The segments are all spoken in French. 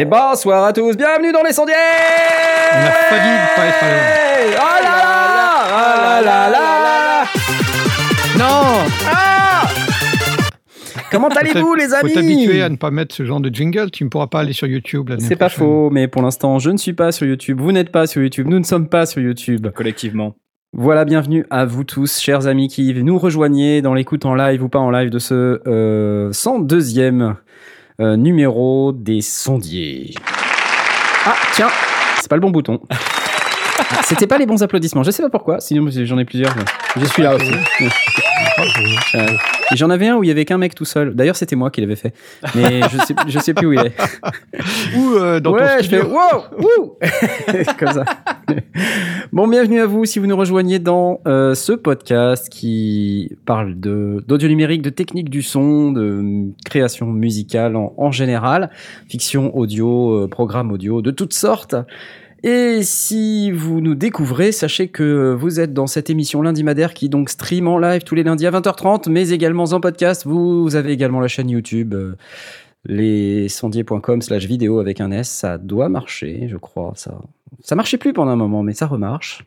Et bonsoir à tous, bienvenue dans les sondiers On a failli ne pas être à l'heure. Oh là là Oh là là Non. Ah. Comment allez-vous les Faut t'habituer à amis ne pas mettre ce genre de jingle, tu ne pourras pas aller sur YouTube l'année C'est pas faux, mais pour l'instant je ne suis pas sur YouTube, vous n'êtes pas sur YouTube, nous ne sommes pas sur YouTube. collectivement. Voilà, bienvenue à vous tous, chers amis qui nous rejoignez dans l'écoute en live ou pas en live de ce euh, 102e euh, numéro des sondiers. Ah, tiens, c'est pas le bon bouton. Ah, C'était pas les bons applaudissements, je sais pas pourquoi, sinon j'en ai plusieurs. mais Je suis là aussi. Euh, J'en avais un où il y avait qu'un mec tout seul. D'ailleurs, c'était moi qui l'avais fait. Mais je sais, je sais plus où il est. Ou euh, dans ouais, ton je fais wow, comme ça. bon, bienvenue à vous si vous nous rejoignez dans euh, ce podcast qui parle de d'audio numérique, de technique du son, de euh, création musicale en, en général, fiction audio, euh, programme audio de toutes sortes. Et si vous nous découvrez, sachez que vous êtes dans cette émission lundi madère qui donc stream en live tous les lundis à 20h30, mais également en podcast. Vous avez également la chaîne YouTube, euh, lescendiers.com slash vidéo avec un S. Ça doit marcher, je crois. Ça, ça marchait plus pendant un moment, mais ça remarche.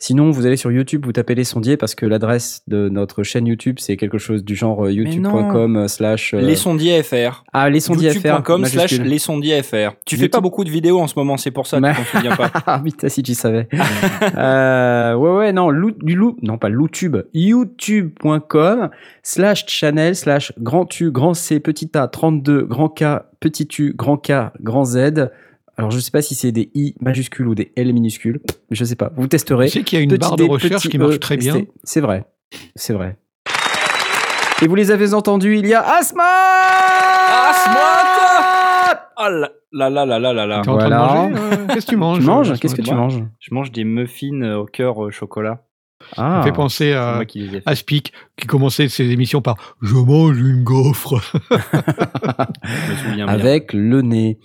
Sinon, vous allez sur YouTube, vous tapez les sondiers parce que l'adresse de notre chaîne YouTube, c'est quelque chose du genre euh, youtube.com slash... euh, Les sondiers FR. Ah, les sondiers FR. YouTube.com slash les sondiers FR. Tu fais pas beaucoup de vidéos en ce moment, c'est pour ça que tu t'en souviens pas. Ah putain, si tu savais. euh, ouais, ouais, non, lou, du loup, non pas YouTube, youtube.com slash channel slash grand U, grand C, petit A, 32, grand K, petit U, grand K, grand Z. Alors, je sais pas si c'est des I majuscules ou des L minuscules. Je sais pas. Vous testerez. Tu sais qu'il y a une Petit barre de D, recherche petit qui marche E, très bien. C'est vrai. C'est vrai. Et vous les avez entendus, il y a Asma Asma Oh là là là là là là là. T'es en train Voilà. de manger Qu'est-ce que tu manges Tu manges euh, Qu'est-ce que tu manges? Je mange des muffins euh, au cœur euh, chocolat. Ça Ah, me fait penser à, qui à Speak qui commençait ses émissions par « Je mange une gaufre Je me souviens bien. avec le nez.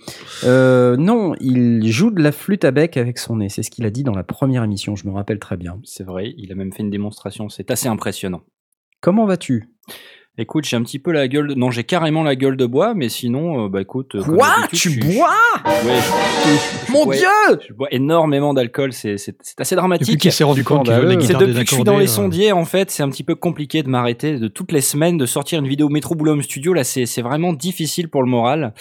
Euh, non, il joue de la flûte à bec avec son nez. C'est ce qu'il a dit dans la première émission, je me rappelle très bien. C'est vrai, il a même fait une démonstration, c'est assez impressionnant. Comment vas-tu? Écoute, j'ai un petit peu la gueule. de- Non, j'ai carrément la gueule de bois, mais sinon, euh, bah écoute. euh, je suis- Ouais, je- Mon ouais, Dieu je bois énormément d'alcool, c'est c'est- c'est assez Depuis dramatique. qu'il s'est rendu compte qu'il. C'est depuis que je suis dans les euh, sondiers, en fait, c'est un petit peu compliqué de m'arrêter de toutes les semaines de sortir une vidéo Metro Boulot Studio. Là, c'est c'est vraiment difficile pour le moral.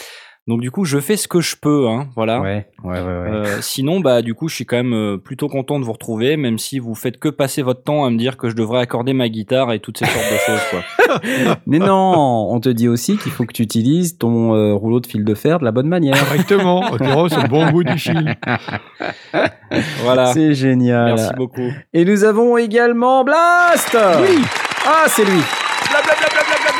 Donc du coup, je fais ce que je peux, hein, voilà. Ouais, ouais, ouais. ouais. Euh, sinon, bah du coup, je suis quand même euh, plutôt content de vous retrouver, même si vous faites que passer votre temps à me dire que je devrais accorder ma guitare et toutes ces sortes de choses, quoi. Mais non, on te dit aussi qu'il faut que tu utilises ton euh, rouleau de fil de fer de la bonne manière. Correctement. Otero, c'est le bon bout du fil. Voilà. C'est génial. Merci beaucoup. Et nous avons également Blast Oui Ah, c'est lui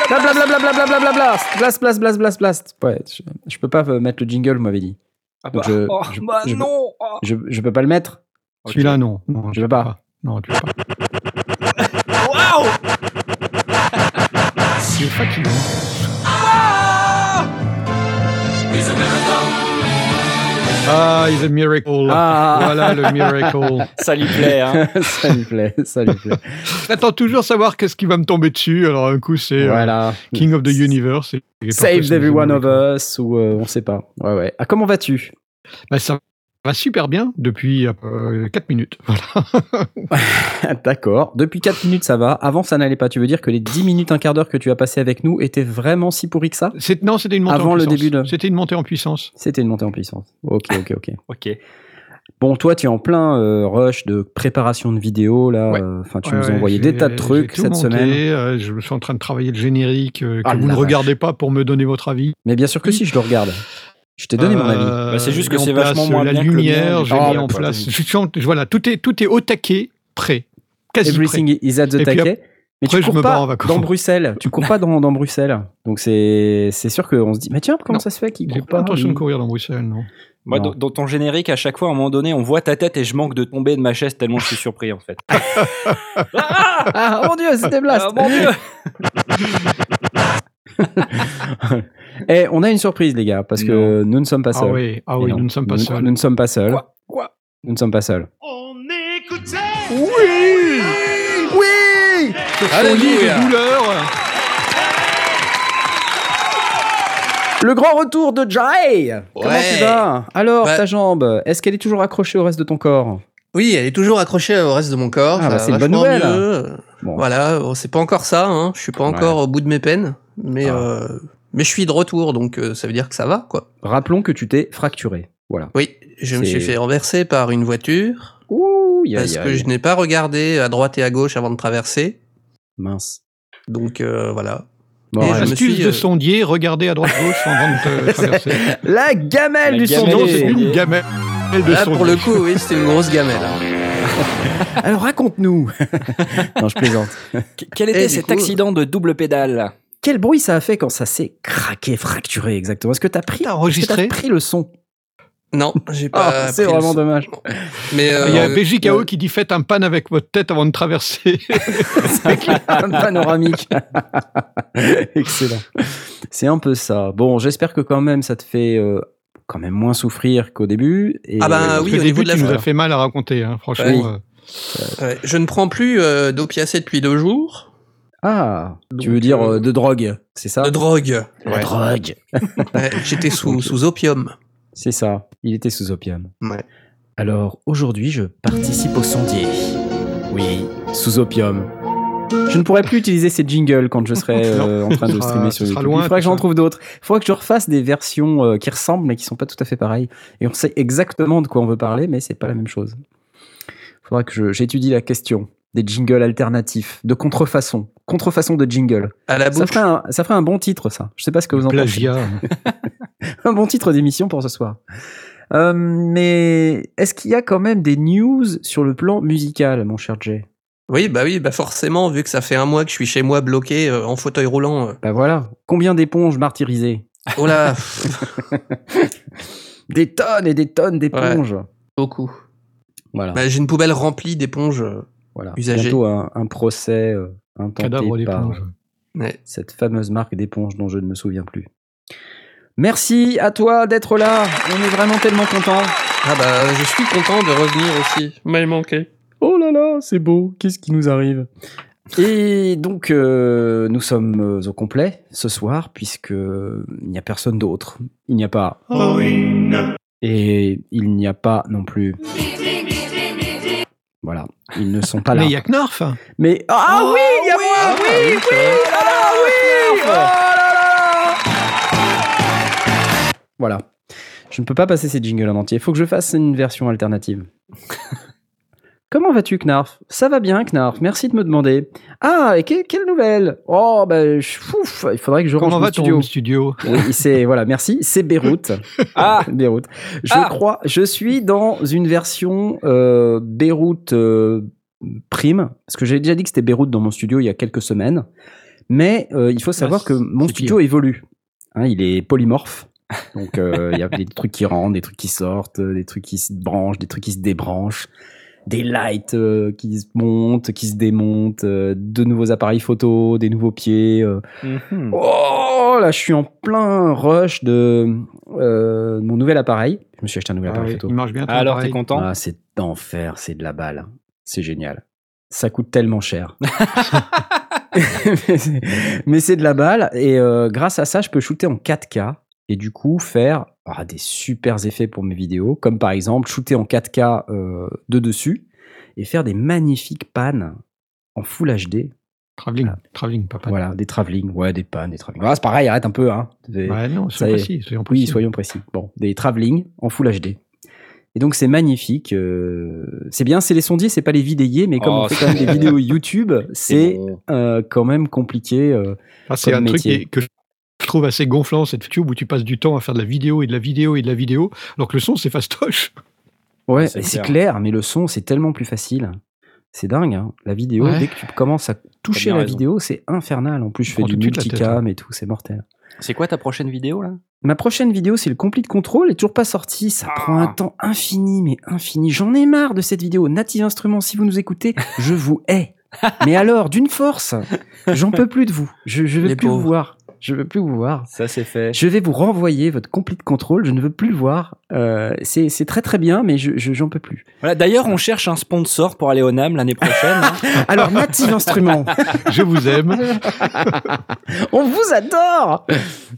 Blablabla Blast Blast, blast, blast, blast, Ouais, je, je peux pas euh, mettre le jingle, vous m'avez dit. Ah bah, je- oh, je- bah je- non oh. Je, je peux pas le mettre Celui-là, non. non Je peux pas. Non, tu peux pas. Waouh C'est fatigant. Ah, he's a miracle. Ah. Voilà le miracle. Ça lui plaît, hein. Ça lui plaît, ça lui plaît. J'attends toujours savoir qu'est-ce qui va me tomber dessus. Alors, un coup, c'est euh. King of the Universe. et- et parfois, Save c'est every The one of us, ou euh, on sait pas. Ouais, ouais. Ah, comment vas-tu? Bah, ça va super bien depuis 4 minutes. Voilà. D'accord. Depuis 4 minutes, ça va. Avant, ça n'allait pas. Tu veux dire que les 10 minutes, un quart d'heure que tu as passé avec nous étaient vraiment si pourris que ça? Non, c'était une montée Avant en le puissance. début de- C'était une montée en puissance. C'était une montée en puissance. Ok, ok, ok. Ok. Bon, toi, tu es en plein euh, rush de préparation de vidéos, là. Ouais. euh, Enfin, tu Ouais, nous as envoyé des tas de trucs cette monté, semaine. euh, je suis en train de travailler le générique euh, que Ah, vous ne vache. regardez pas pour me donner votre avis. Mais bien sûr que si, je le regarde. Je t'ai donné mon avis. Euh, Bah, c'est juste que j'ai c'est en place vachement moins la bien que le lumière, mien, j'ai Ah, mis en quoi. place. Je en- voilà, tout est tout est au taquet, prêt, quasi Everything is at the Et puis taquet. Mais après, tu je cours en pas dans Bruxelles. Tu cours pas dans, dans Bruxelles. Donc c'est c'est sûr qu'on se dit, mais tiens, comment Non. ça se fait qu'il. J'ai court pas pas l'intention de courir dans Bruxelles, non. Moi, Non. dans, dans ton générique, à chaque fois, à un moment donné, on voit ta tête et je manque de tomber de ma chaise tellement je suis surpris, en fait. ah, Ah oh mon dieu, c'était Blast. Ah, mon Dieu Eh, on a une surprise, les gars, parce que nous ne sommes pas Ah seuls. oui, ah Et oui, non, nous ne sommes pas nous, seuls. Nous ne sommes pas seuls. Quoi Quoi Nous ne sommes pas seuls. Oui, Oui folie de douleur. Le grand retour de Jai Comment tu vas? Alors, Bah- ta jambe, est-ce qu'elle est toujours accrochée au reste de ton corps? Oui, elle est toujours accrochée au reste de mon corps. Ah, bah, c'est une bonne nouvelle. mieux. Bon. Voilà, c'est pas encore ça, hein. je suis pas encore au bout de mes peines, mais, Ah. euh, mais je suis de retour, donc euh, ça veut dire que ça va, quoi. Rappelons que tu t'es fracturé. Voilà. Oui, je me suis fait renverser par une voiture, Ouh, y a- parce y a- que je n'ai pas regardé à droite et à gauche avant de traverser, Mince. donc euh, voilà. Bon, Et je me suis, de euh, sondier, regardez à droite gauche avant de traverser. La gamelle La du sondier. c'est une gamelle de Là, sondier. pour le coup, oui, c'était une grosse gamelle. Alors raconte-nous. non, je plaisante. Qu- Quel était cet coup- accident de double pédale? Quel bruit ça a fait quand ça s'est craqué, fracturé exactement? Est-ce que t'as pris, que enregistré? t'as pris le son? Non, j'ai Ah, pas. C'est pris le vraiment son. dommage. Mais euh, Il y a euh, BJKO qui dit faites un pan avec votre tête avant de traverser. Un panoramique. Excellent. C'est un peu ça. Bon, j'espère que quand même ça te fait euh, quand même moins souffrir qu'au début. Et Ah bah Parce oui, au le niveau début, de la tu nous as fait mal à raconter, hein, franchement. Oui. euh, ouais, je ne prends plus euh, d'opiacés depuis deux jours. Ah, tu veux dire euh, euh, de drogue, c'est ça? De drogue. Ouais. drogue. Ouais, J'étais sous, sous opium. C'est ça. Il était sous opium. Ouais. Alors aujourd'hui, je participe au sondier. Oui, sous opium. Je ne pourrai plus utiliser ces jingles quand je serai euh, en train de streamer sur YouTube. loin, Il faudra que j'en trouve d'autres. Il faudra que je refasse des versions euh, qui ressemblent mais qui sont pas tout à fait pareilles. Et on sait exactement de quoi on veut parler, mais c'est pas la même chose. Il faudra que j'étudie la question des jingles alternatifs, de contrefaçon, contrefaçon de jingle. À la Ça bouche. ferait, un, ça ferait un bon titre, ça. Je sais pas ce que vous en pensez plagiat. un bon titre d'émission pour ce soir. Euh, mais est-ce qu'il y a quand même des news sur le plan musical, mon cher Jay? Oui, bah oui, bah forcément, vu que ça fait un mois que je suis chez moi bloqué euh, en fauteuil roulant. euh, Bah voilà. Combien d'éponges martyrisées? Oh là, Des tonnes et des tonnes d'éponges. beaucoup. Voilà. Bah, J'ai une poubelle remplie d'éponges. Euh, voilà. Bientôt un, un procès euh, intenté Cadavre par d'éponge. ouais. cette fameuse marque d'éponges dont je ne me souviens plus. Merci à toi d'être là. On est vraiment tellement contents. Ah bah, je suis content de revenir aussi. M'a manqué. Oh là là, c'est beau, qu'est-ce qui nous arrive? Et donc, euh, nous sommes euh, au complet ce soir, puisque il n'y a personne d'autre. Il n'y a pas. Et il n'y a pas non plus. Voilà, ils ne sont pas là. Mais il y a Knorf. Mais ah Oh, oui, il y a moi, oui, oui, ah oui, oh là là. Voilà. Je ne peux pas passer ces jingles en entier. Il faut que je fasse une version alternative. Comment vas-tu, Knarf? Ça va bien, Knarf. Merci de me demander. Ah, et que- quelle nouvelle? Oh, ben, ouf, il faudrait que je range Comment mon va studio. studio? Oui, c'est voilà, merci. C'est Beyrouth. Ah Beyrouth. Je Ah. crois, je suis dans une version euh, Beyrouth euh, Prime, parce que j'ai déjà dit que c'était Beyrouth dans mon studio il y a quelques semaines. Mais euh, il faut savoir Ah, que mon studio évolue. Hein, il est polymorphe. Donc il y a des trucs qui rentrent, des trucs qui sortent, des trucs qui se branchent, des trucs qui se débranchent, des lights euh, qui se montent, qui se démontent, euh, de nouveaux appareils photo, des nouveaux pieds. euh, Mhm. Oh là, je suis en plein rush de euh, mon nouvel appareil. Je me suis acheté un nouvel Ah appareil oui, photo. Il marche bien. ton Alors, t'es content? Ah, c'est d'enfer, c'est de la balle. C'est génial. Ça coûte tellement cher. Mais c'est- de la balle et euh, grâce à ça, je peux shooter en 4K et du coup faire ah, des super effets pour mes vidéos, comme par exemple shooter en 4K euh, de dessus et faire des magnifiques pannes en Full HD. Travelling, Ah. travelling, papa. Voilà, des travelling, ouais, des pannes, des travelling. Ah, c'est pareil, arrête un peu, hein. Des- Ouais, non, soyons précis. Soyons Oui, précis. soyons précis. Bon, des travelling en Full HD. Et donc c'est magnifique. euh, c'est bien, c'est les sondiers, c'est pas les vidéos, mais comme Oh, on fait quand même des vidéos YouTube, c'est bon. euh, quand même compliqué. euh. Ah, c'est un truc métier. est- que je trouve assez gonflant, cette YouTube où tu passes du temps à faire de la vidéo et de la vidéo et de la vidéo, alors que le son, c'est fastoche. Ouais, C'est c'est clair. clair. mais le son c'est tellement plus facile. C'est dingue. hein. La vidéo, Ouais. dès que tu commences à toucher la raison. vidéo, c'est infernal. En plus, je fais du multicam et tout, c'est mortel. C'est quoi ta prochaine vidéo là? Ma prochaine vidéo, c'est le Complete Control, elle est toujours pas sortie. Ça Ah. prend un temps infini, mais infini. J'en ai marre de cette vidéo. Native Instruments, si vous nous écoutez, je vous hais. Mais alors, d'une force, j'en peux plus de vous. Je, je veux Les plus vous voir. Je veux plus vous voir. Ça c'est fait. Je vais vous renvoyer votre complete control. Je ne veux plus le voir. Euh, c'est c'est très très bien, mais je je- j'en peux plus. Voilà, D'ailleurs, on cherche un sponsor pour aller au NAM l'année prochaine. hein. Alors, Native Instruments, Je vous aime. on vous adore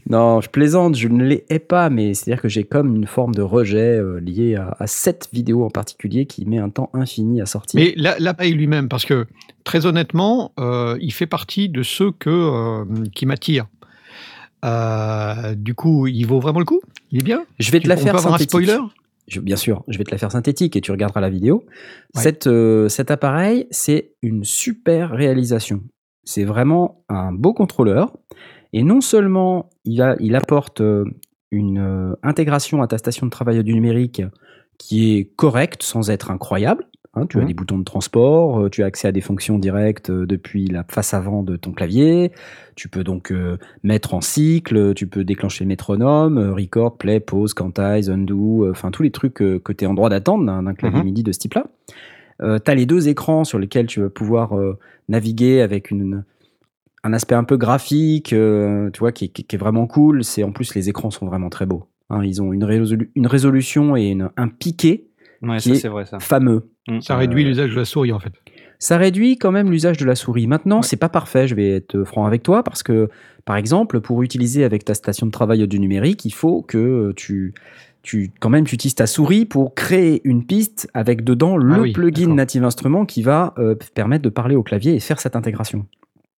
Non, je plaisante, je ne les hais pas, mais c'est-à-dire que j'ai comme une forme de rejet euh, lié à, à cette vidéo en particulier qui met un temps infini à sortir. Mais la- l'appareil lui-même, parce que très honnêtement, euh, il fait partie de ceux que, euh, qui m'attirent. Euh, du coup, il vaut vraiment le coup? Il est bien? Je vais te Tu- la faire peut avoir un synthétique. spoiler? Je- bien sûr, je vais te la faire synthétique et tu regarderas la vidéo. Ouais. Cette, euh, cet appareil, c'est une super réalisation. C'est vraiment un beau contrôleur. Et non seulement il, a, il apporte euh, une intégration à ta station de travail du numérique qui est correcte sans être incroyable. Hein, tu as Mhm. des boutons de transport, euh, tu as accès à des fonctions directes euh, depuis la face avant de ton clavier. Tu peux donc euh, mettre en cycle, tu peux déclencher le métronome, euh, record, play, pause, quantize, undo, euh, enfin tous les trucs que tu es en droit d'attendre d'un clavier Mhm. MIDI de ce type-là. tu as les deux écrans sur lesquels tu vas pouvoir naviguer avec une, un aspect un peu graphique, tu vois, qui, qui- qui est vraiment cool. C'est en plus les écrans sont vraiment très beaux. hein. ils ont une, résolu- une résolution et une- un piqué Ouais, Qui ça est- vrai ça. fameux. Mm. Ça réduit Euh, l'usage de la souris, en fait. Ça réduit quand même l'usage de la souris. Maintenant, Ouais. c'est pas parfait, je vais être franc avec toi, parce que, par exemple, pour utiliser avec ta station de travail du numérique, il faut que tu, tu quand même, tu utilises ta souris pour créer une piste avec dedans le Ah oui, plugin. Native Instruments qui va euh, permettre de parler au clavier et faire cette intégration.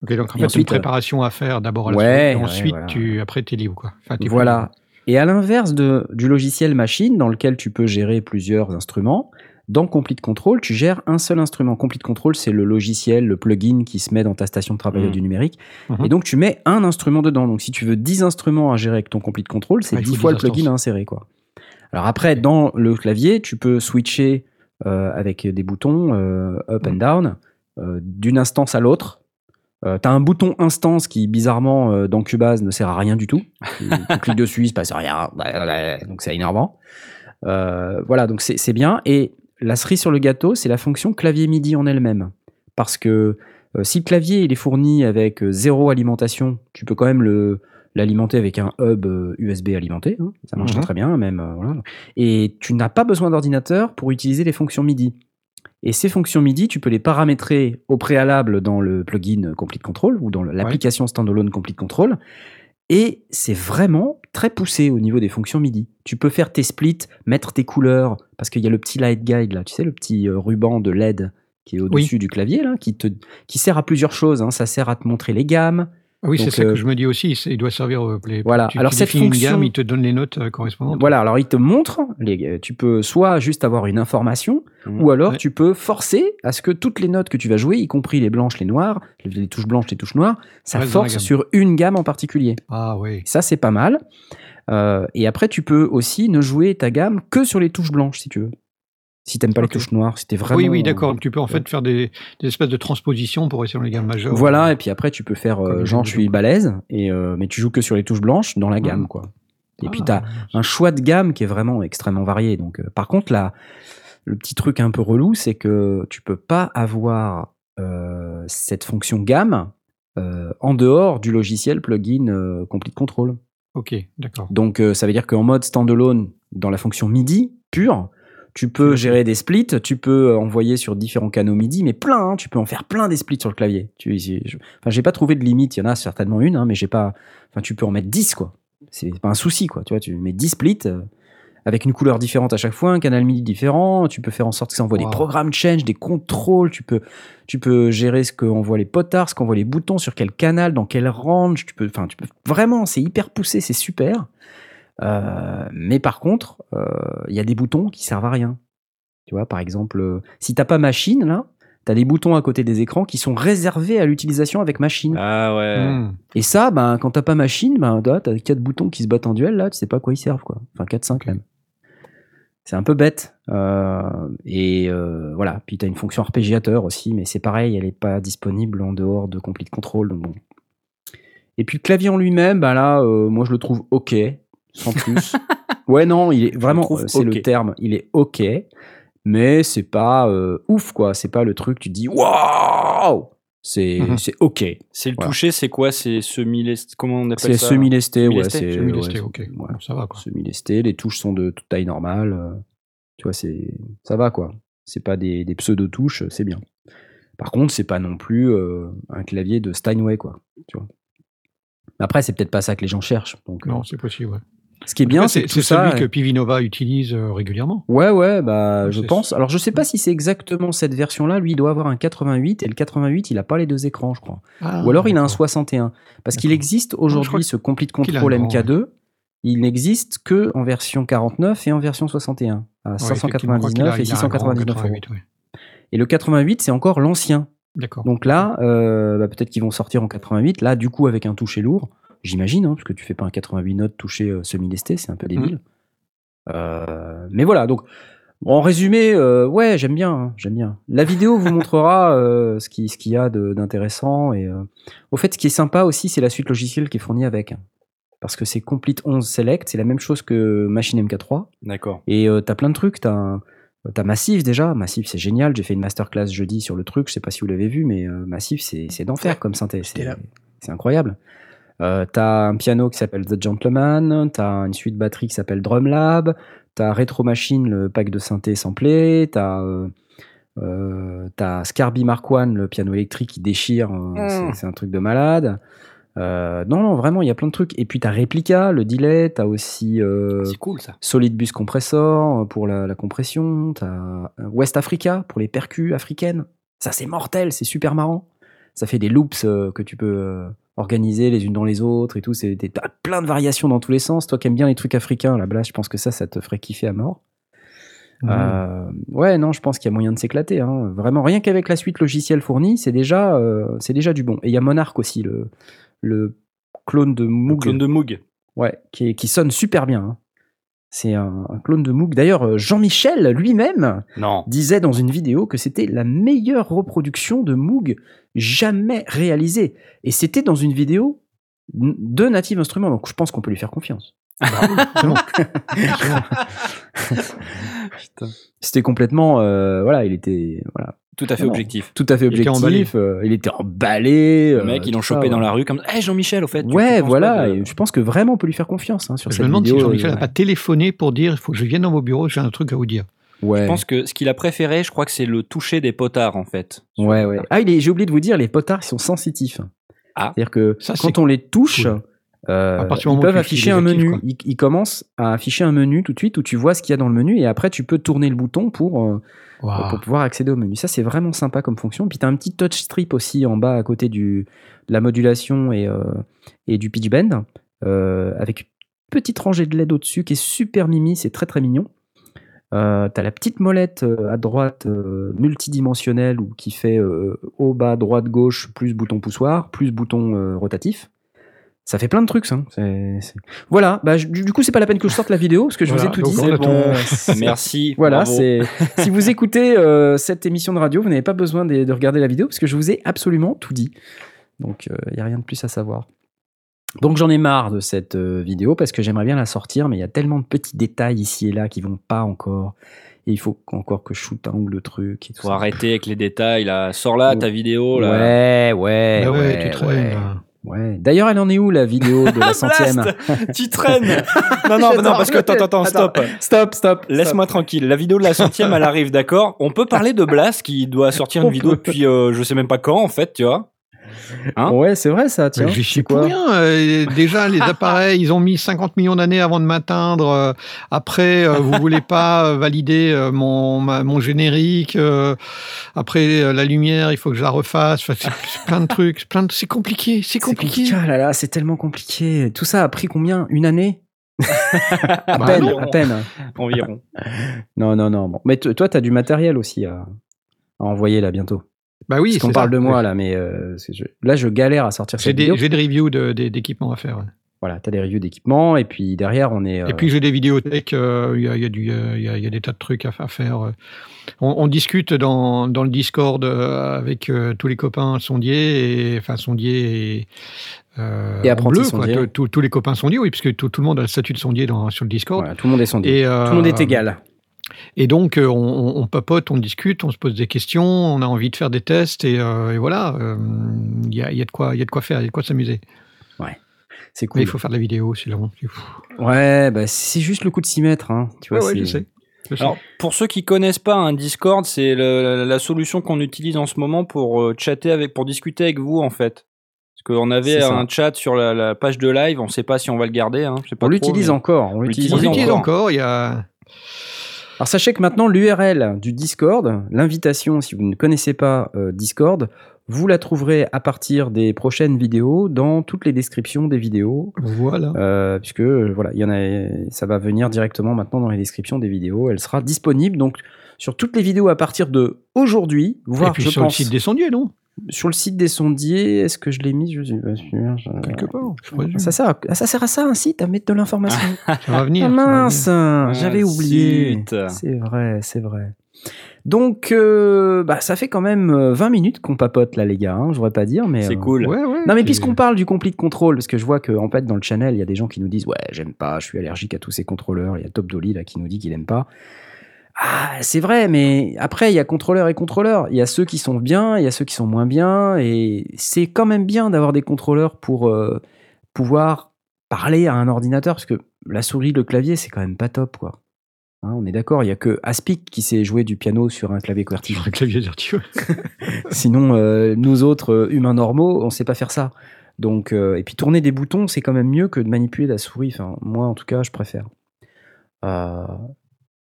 Ok, donc en Et fait, une ensuite, préparation à faire d'abord à la Ouais, souris, et ouais, ensuite, voilà. tu, après, tu es libre. Quoi. Enfin, Voilà. libre. Et à l'inverse du logiciel machine dans lequel tu peux gérer plusieurs instruments, dans Complete Control, tu gères un seul instrument. Complete Control, c'est le logiciel, le plugin qui se met dans ta station de travail Mhm. du numérique. Mhm. Et donc, tu mets un instrument dedans. Donc, si tu veux 10 instruments à gérer avec ton Complete Control, c'est Ouais, il 10 faut fois 10 le plugin à insérer. Quoi. Alors après, dans le clavier, tu peux switcher euh, avec des boutons euh, up and down euh, d'une instance à l'autre. Tu as un bouton instance qui, bizarrement, euh, dans Cubase, ne sert à rien du tout. Tu, tu cliques dessus, il se passe rien. Donc c'est énervant. Euh, voilà, donc c'est bien. Et la cerise sur le gâteau, c'est la fonction clavier MIDI en elle-même. Parce que euh, si le clavier il est fourni avec euh, zéro alimentation, tu peux quand même le l'alimenter avec un hub euh, USB alimenté. hein. Ça marche Mhm. très bien, même. euh, voilà. Et tu n'as pas besoin d'ordinateur pour utiliser les fonctions MIDI. Et ces fonctions MIDI, tu peux les paramétrer au préalable dans le plugin Complete Control ou dans l'application standalone Complete Control. Et c'est vraiment très poussé au niveau des fonctions MIDI. Tu peux faire tes splits, mettre tes couleurs, parce qu'il y a le petit light guide là, tu sais, le petit euh, ruban de LED qui est au-dessus du clavier là, qui, te, qui sert à plusieurs choses. hein. Ça sert à te montrer les gammes. Ah oui, c'est ça euh, que je me dis aussi. c'est- Il doit servir euh, les. Voilà. Tu, Alors, tu cette une fonction- gamme, il te donne les notes euh, correspondantes. Voilà, alors il te montre, les, euh, tu peux soit juste avoir une information, Mhm. ou alors Ouais. tu peux forcer à ce que toutes les notes que tu vas jouer, y compris les blanches, les noires, les, les touches blanches, les touches noires, ça force sur une gamme en particulier. Ah oui. Ça, c'est pas mal. Euh, et après, tu peux aussi ne jouer ta gamme que sur les touches blanches, si tu veux. Si t'aimes pas les touches noires, si t'es vraiment... Oui, oui, d'accord. Tu peux en fait faire des, des espèces de transpositions pour essayer dans les gammes majeures. Voilà, et puis après, tu peux faire euh, genre, je suis balèze, et, euh, mais tu joues que sur les touches blanches dans la gamme, quoi. Et puis, Ah, t'as un choix de gamme qui est vraiment extrêmement varié. Donc, euh, par contre, là, le petit truc un peu relou, c'est que tu peux pas avoir euh, cette fonction gamme en dehors du logiciel plugin Complete Control. Ok, d'accord. Donc, ça veut dire qu'en mode standalone, dans la fonction MIDI pure, tu peux gérer des splits, tu peux envoyer sur différents canaux MIDI, mais plein, hein, tu peux en faire plein des splits sur le clavier. Tu, je- enfin, j'ai pas trouvé de limite, il y en a certainement une, hein, mais j'ai pas. Enfin, tu peux en mettre 10, quoi. C'est pas un souci, quoi. Tu vois, tu mets 10 splits euh, avec une couleur différente à chaque fois, un canal MIDI différent. Tu peux faire en sorte que ça envoie Wow. des programmes change, des contrôles. Tu peux, tu peux gérer ce qu'envoient les potards, ce qu'envoient les boutons, sur quel canal, dans quel range. Tu peux, enfin, tu peux vraiment, c'est hyper poussé, c'est super. Euh, mais par contre, euh, il y a des boutons qui servent à rien. Tu vois, par exemple, euh, si t'as pas machine là, t'as des boutons à côté des écrans qui sont réservés à l'utilisation avec machine. Ah ouais. Hmm. Et ça, ben, quand t'as pas machine, ben, t'as t'as quatre boutons qui se battent en duel là, tu sais pas à quoi ils servent quoi. Enfin 4-5 Ok. même. C'est un peu bête. Euh, et euh, voilà. Puis t'as une fonction arpégiateur aussi, mais c'est pareil, elle est pas disponible en dehors de Complete Control. Donc bon. Et puis le clavier en lui-même, ben là, euh, moi je le trouve ok, sans plus. ouais, non, il est vraiment, euh, c'est le terme, il est ok, mais c'est pas euh, ouf quoi. C'est pas le truc, tu dis waouh C'est c'est OK. C'est le Voilà. toucher, c'est quoi? C'est semi Comment on appelle C'est ça? semi-lesté, ouais. Semi-lesté? c'est- Semi-lesté, ouais, ok. c'est- ouais. Ça va quoi. Semi-lesté, les touches sont de toute taille normale. euh, Tu vois, c'est ça va quoi. C'est pas des, des pseudo-touches, c'est bien. Par contre, c'est pas non plus euh, un clavier de Steinway, quoi. Tu vois. Après, c'est peut-être pas ça que les gens cherchent. Donc, euh, Non, c'est possible. ouais. Ce qui est bien, c'est tout c'est ça. celui que Pivinova utilise euh, régulièrement. Ouais, ouais, bah, je pense. Alors, je sais pas si c'est exactement cette version-là. Lui, il doit avoir un 88 et le 88, il a pas les deux écrans, je crois. Ah, Ou alors, il a un d'accord. 61. Parce qu'il existe aujourd'hui ce Complete Control grand, MK2. Il n'existe que en version 49 et en version 61 à Ouais, effectivement, je crois qu'il 599 a- et il a un grand 699 euros. 88, ouais. Et le 88, c'est encore l'ancien. D'accord. Donc là, euh, bah, peut-être qu'ils vont sortir en 88. Là, du coup, avec un toucher lourd, j'imagine, hein, parce que tu fais pas un 88 notes touché euh, semi-lesté, c'est un peu débile. Mm. Euh, mais voilà, donc en résumé, euh, ouais, j'aime bien, hein, j'aime bien. La vidéo vous montrera euh, ce qu'il ce qu'il y a d'intéressant et euh, au fait, ce qui est sympa aussi, c'est la suite logicielle qui est fournie avec, parce que c'est Complete 11 Select, c'est la même chose que Machine MK3. D'accord. Et t'as plein de trucs. T'as un- t'as Massif déjà. Massif, c'est génial. J'ai fait une masterclass jeudi sur le truc. Je sais pas si vous l'avez vu, mais Massif, c'est d'enfer comme là. c'est incroyable. Euh, t'as un piano qui s'appelle The Gentleman. T'as une suite batterie qui s'appelle Drumlab. T'as Retro Machine, le pack de synthé samplé. T'as euh, euh, t'as Scarby Mark One, le piano électrique qui déchire. euh, c'est- un truc de malade. Euh, non, non, vraiment, il y a plein de trucs. Et puis t'as Replica, le delay. T'as aussi. euh, cool ça. Solid Bus Compressor pour la, la compression, t'as West Africa pour les percus africaines. Ça c'est mortel, c'est super marrant. Ça fait des loops euh, que tu peux organiser les unes dans les autres et tout. C'est t'as plein de variations dans tous les sens. Toi qui aimes bien les trucs africains, là, Blas, je pense que ça, ça te ferait kiffer à mort. Mhm. Euh, ouais, non, je pense qu'il y a moyen de s'éclater. hein. Vraiment, rien qu'avec la suite logicielle fournie, c'est déjà, euh, c'est déjà du bon. Et il y a Monarch aussi, le, le clone de Moog. Clone de Moog. Ouais, qui, qui sonne super bien. hein. C'est un, un clone de Moog. D'ailleurs, euh, Jean-Michel lui-même disait dans une vidéo que c'était la meilleure reproduction de Moog jamais réalisée. Et c'était dans une vidéo de Native Instruments. Donc je pense qu'on peut lui faire confiance. Putain. C'était complètement. euh, voilà, il était voilà, Tout à fait Non. objectif. tout à fait Il était emballé. objectif. euh, il était emballé. Le euh, mec, ils l'ont chopé dans la rue comme Hey Jean-Michel, au fait. Ouais, voilà. quoi de- et je pense que vraiment on peut lui faire confiance hein, sur Je cette me demande vidéo. si Jean-Michel euh, n'a pas téléphoné pour dire il faut que je vienne dans vos bureaux, j'ai un truc à vous dire. ouais. Je pense que ce qu'il a préféré, je crois que c'est le toucher des potards, en fait. Ouais, ouais. Ah, il est- j'ai oublié de vous dire, les potards ils sont sensitifs. Ah. C'est-à-dire que Ça, quand on les touche, cool. euh, ils peuvent afficher un menu. quoi. Ils, ils commencent à afficher un menu tout de suite où tu vois ce qu'il y a dans le menu et après tu peux tourner le bouton pour, euh, Pour pouvoir accéder au menu. Ça, c'est vraiment sympa comme fonction. Puis tu as un petit touch strip aussi en bas à côté du, de la modulation et, euh, et du pitch bend euh, avec une petite rangée de LED au-dessus qui est super mimi, c'est très très mignon. Euh, t'as la petite molette euh, à droite euh, multidimensionnelle ou qui fait haut, bas, droite, gauche, plus bouton poussoir, plus bouton rotatif. Ça fait plein de trucs, ça. C'est- c'est- Voilà, bah, je- du du coup, c'est pas la peine que je sorte la vidéo parce que je Voilà, vous ai tout donc dit. on a C'est tout. Merci. Voilà, bravo. c'est. si vous écoutez euh, cette émission de radio, vous n'avez pas besoin de, de regarder la vidéo parce que je vous ai absolument tout dit. Donc, il n'y a rien de plus à savoir. Donc, j'en ai marre de cette euh, vidéo parce que j'aimerais bien la sortir, mais il y a tellement de petits détails ici et là qui vont pas encore. Et il faut encore que je shoote un ou deux trucs. Et tout Faut ça. arrêter avec les détails, là. Sors là ta vidéo, là. Ouais, ouais, Bah ouais, ouais, tu traînes. là. Ouais. D'ailleurs, elle en est où la vidéo de la centième? Tu traînes Non, non, non, parce que attends, attends, stop. Stop, stop. Laisse-moi tranquille. La vidéo de la centième, elle arrive, d'accord? On peut parler de Blast qui doit sortir une vidéo depuis euh, je sais même pas quand, en fait, tu vois? Hein Ouais, c'est vrai ça, tiens. J'y suis quoi rien. euh, déjà, les appareils, ils ont mis 50 millions d'années avant de m'atteindre. euh, après, euh, vous voulez pas valider mon, ma- mon générique. après, la lumière, il faut que je la refasse. Enfin, c'est plein de trucs. c'est plein de- C'est compliqué. C'est C'est compliqué. Ah là là, c'est tellement compliqué. Tout ça a pris combien? Une année? À Bah peine, non. à peine. Environ. Non, non, non. Bon. Mais t- toi, tu as du matériel aussi à, à envoyer là bientôt. Bah oui, Parce qu'on parle ça. de moi là, mais euh, je- là, je galère à sortir cette des, vidéo. j'ai des reviews de- d'équipements à faire. ouais. Voilà, tu as des reviews d'équipement et puis derrière, on est. euh, Et puis j'ai des vidéothèques, euh, il y, a, y, a du- euh, il y a- il y a des tas de trucs à, à faire. euh. On, on discute dans, dans le Discord euh, avec euh, tous les copains sondiers, et, enfin sondiers et, euh, Et en apprentis bleu, quoi. sondiers. Tous- tous- tous les copains sondiers, oui, puisque tout, tout le monde a le statut de sondier dans, sur le Discord. voilà, tout le monde est sondier. Et, euh, tout le monde est égal. Et donc, euh, on, papote, on discute, on se pose des questions, on a envie de faire des tests, et, euh, et voilà, euh, il y, a, il y a de quoi, il y a de quoi faire, il y a de quoi s'amuser. C'est Mais cool. il faut faire de la vidéo, c'est long. c'est. Ouais, bah, c'est juste le coup de s'y mettre. Hein. Tu vois, Ouais, ouais, c'est- je sais. Alors, pour ceux qui connaissent pas un Discord, c'est le- la, la solution qu'on utilise en ce moment pour euh, chatter avec, pour discuter avec vous en fait. Parce qu'on avait C'est ça. un chat sur la, la page de live, on sait pas si on va le garder. Hein, pas On l'utilise mais- encore. On l'utilise on l'utilise l'utilise encore. encore, il y a... Alors sachez que maintenant l'URL du Discord, l'invitation, si vous ne connaissez pas euh, Discord, vous la trouverez à partir des prochaines vidéos dans toutes les descriptions des vidéos, Voilà. euh, puisque voilà, il y en a, ça va venir directement maintenant dans les descriptions des vidéos. Elle sera disponible donc sur toutes les vidéos à partir de aujourd'hui, voire et puis je sur pense le site des sondiers, non? Sur le site des sondiers. Est-ce que je l'ai mis? Je suis pas sûr. Je- Quelque part, je. Ça sert, à, ça sert à ça un site à mettre de l'information. Ça va venir. Ah mince, Ah, j'avais oublié. zut. C'est vrai, c'est vrai. Donc, euh, bah, ça fait quand même euh, 20 minutes qu'on papote là, les gars. Hein, je voudrais pas dire, mais. C'est euh, cool. Ouais, ouais, Non, mais puis- puisqu'on parle du complete control, parce que je vois que en fait dans le channel, il y a des gens qui nous disent ouais, j'aime pas, je suis allergique à tous ces contrôleurs. Il y a Top Dolly là qui nous dit qu'il aime pas. Ah, c'est vrai, mais après il y a contrôleur et contrôleur. Il y a ceux qui sont bien, il y a ceux qui sont moins bien, et c'est quand même bien d'avoir des contrôleurs pour euh, pouvoir parler à un ordinateur, parce que la souris, le clavier, c'est quand même pas top, quoi. Hein, on est d'accord, il y a que Aspic qui sait jouer du piano sur un clavier QWERTY. Sur un clavier virtueux. Sinon, euh, nous autres euh, humains normaux, on sait pas faire ça. Donc, et puis tourner des boutons, c'est quand même mieux que de manipuler la souris. Enfin, moi, en tout cas, je préfère. Euh,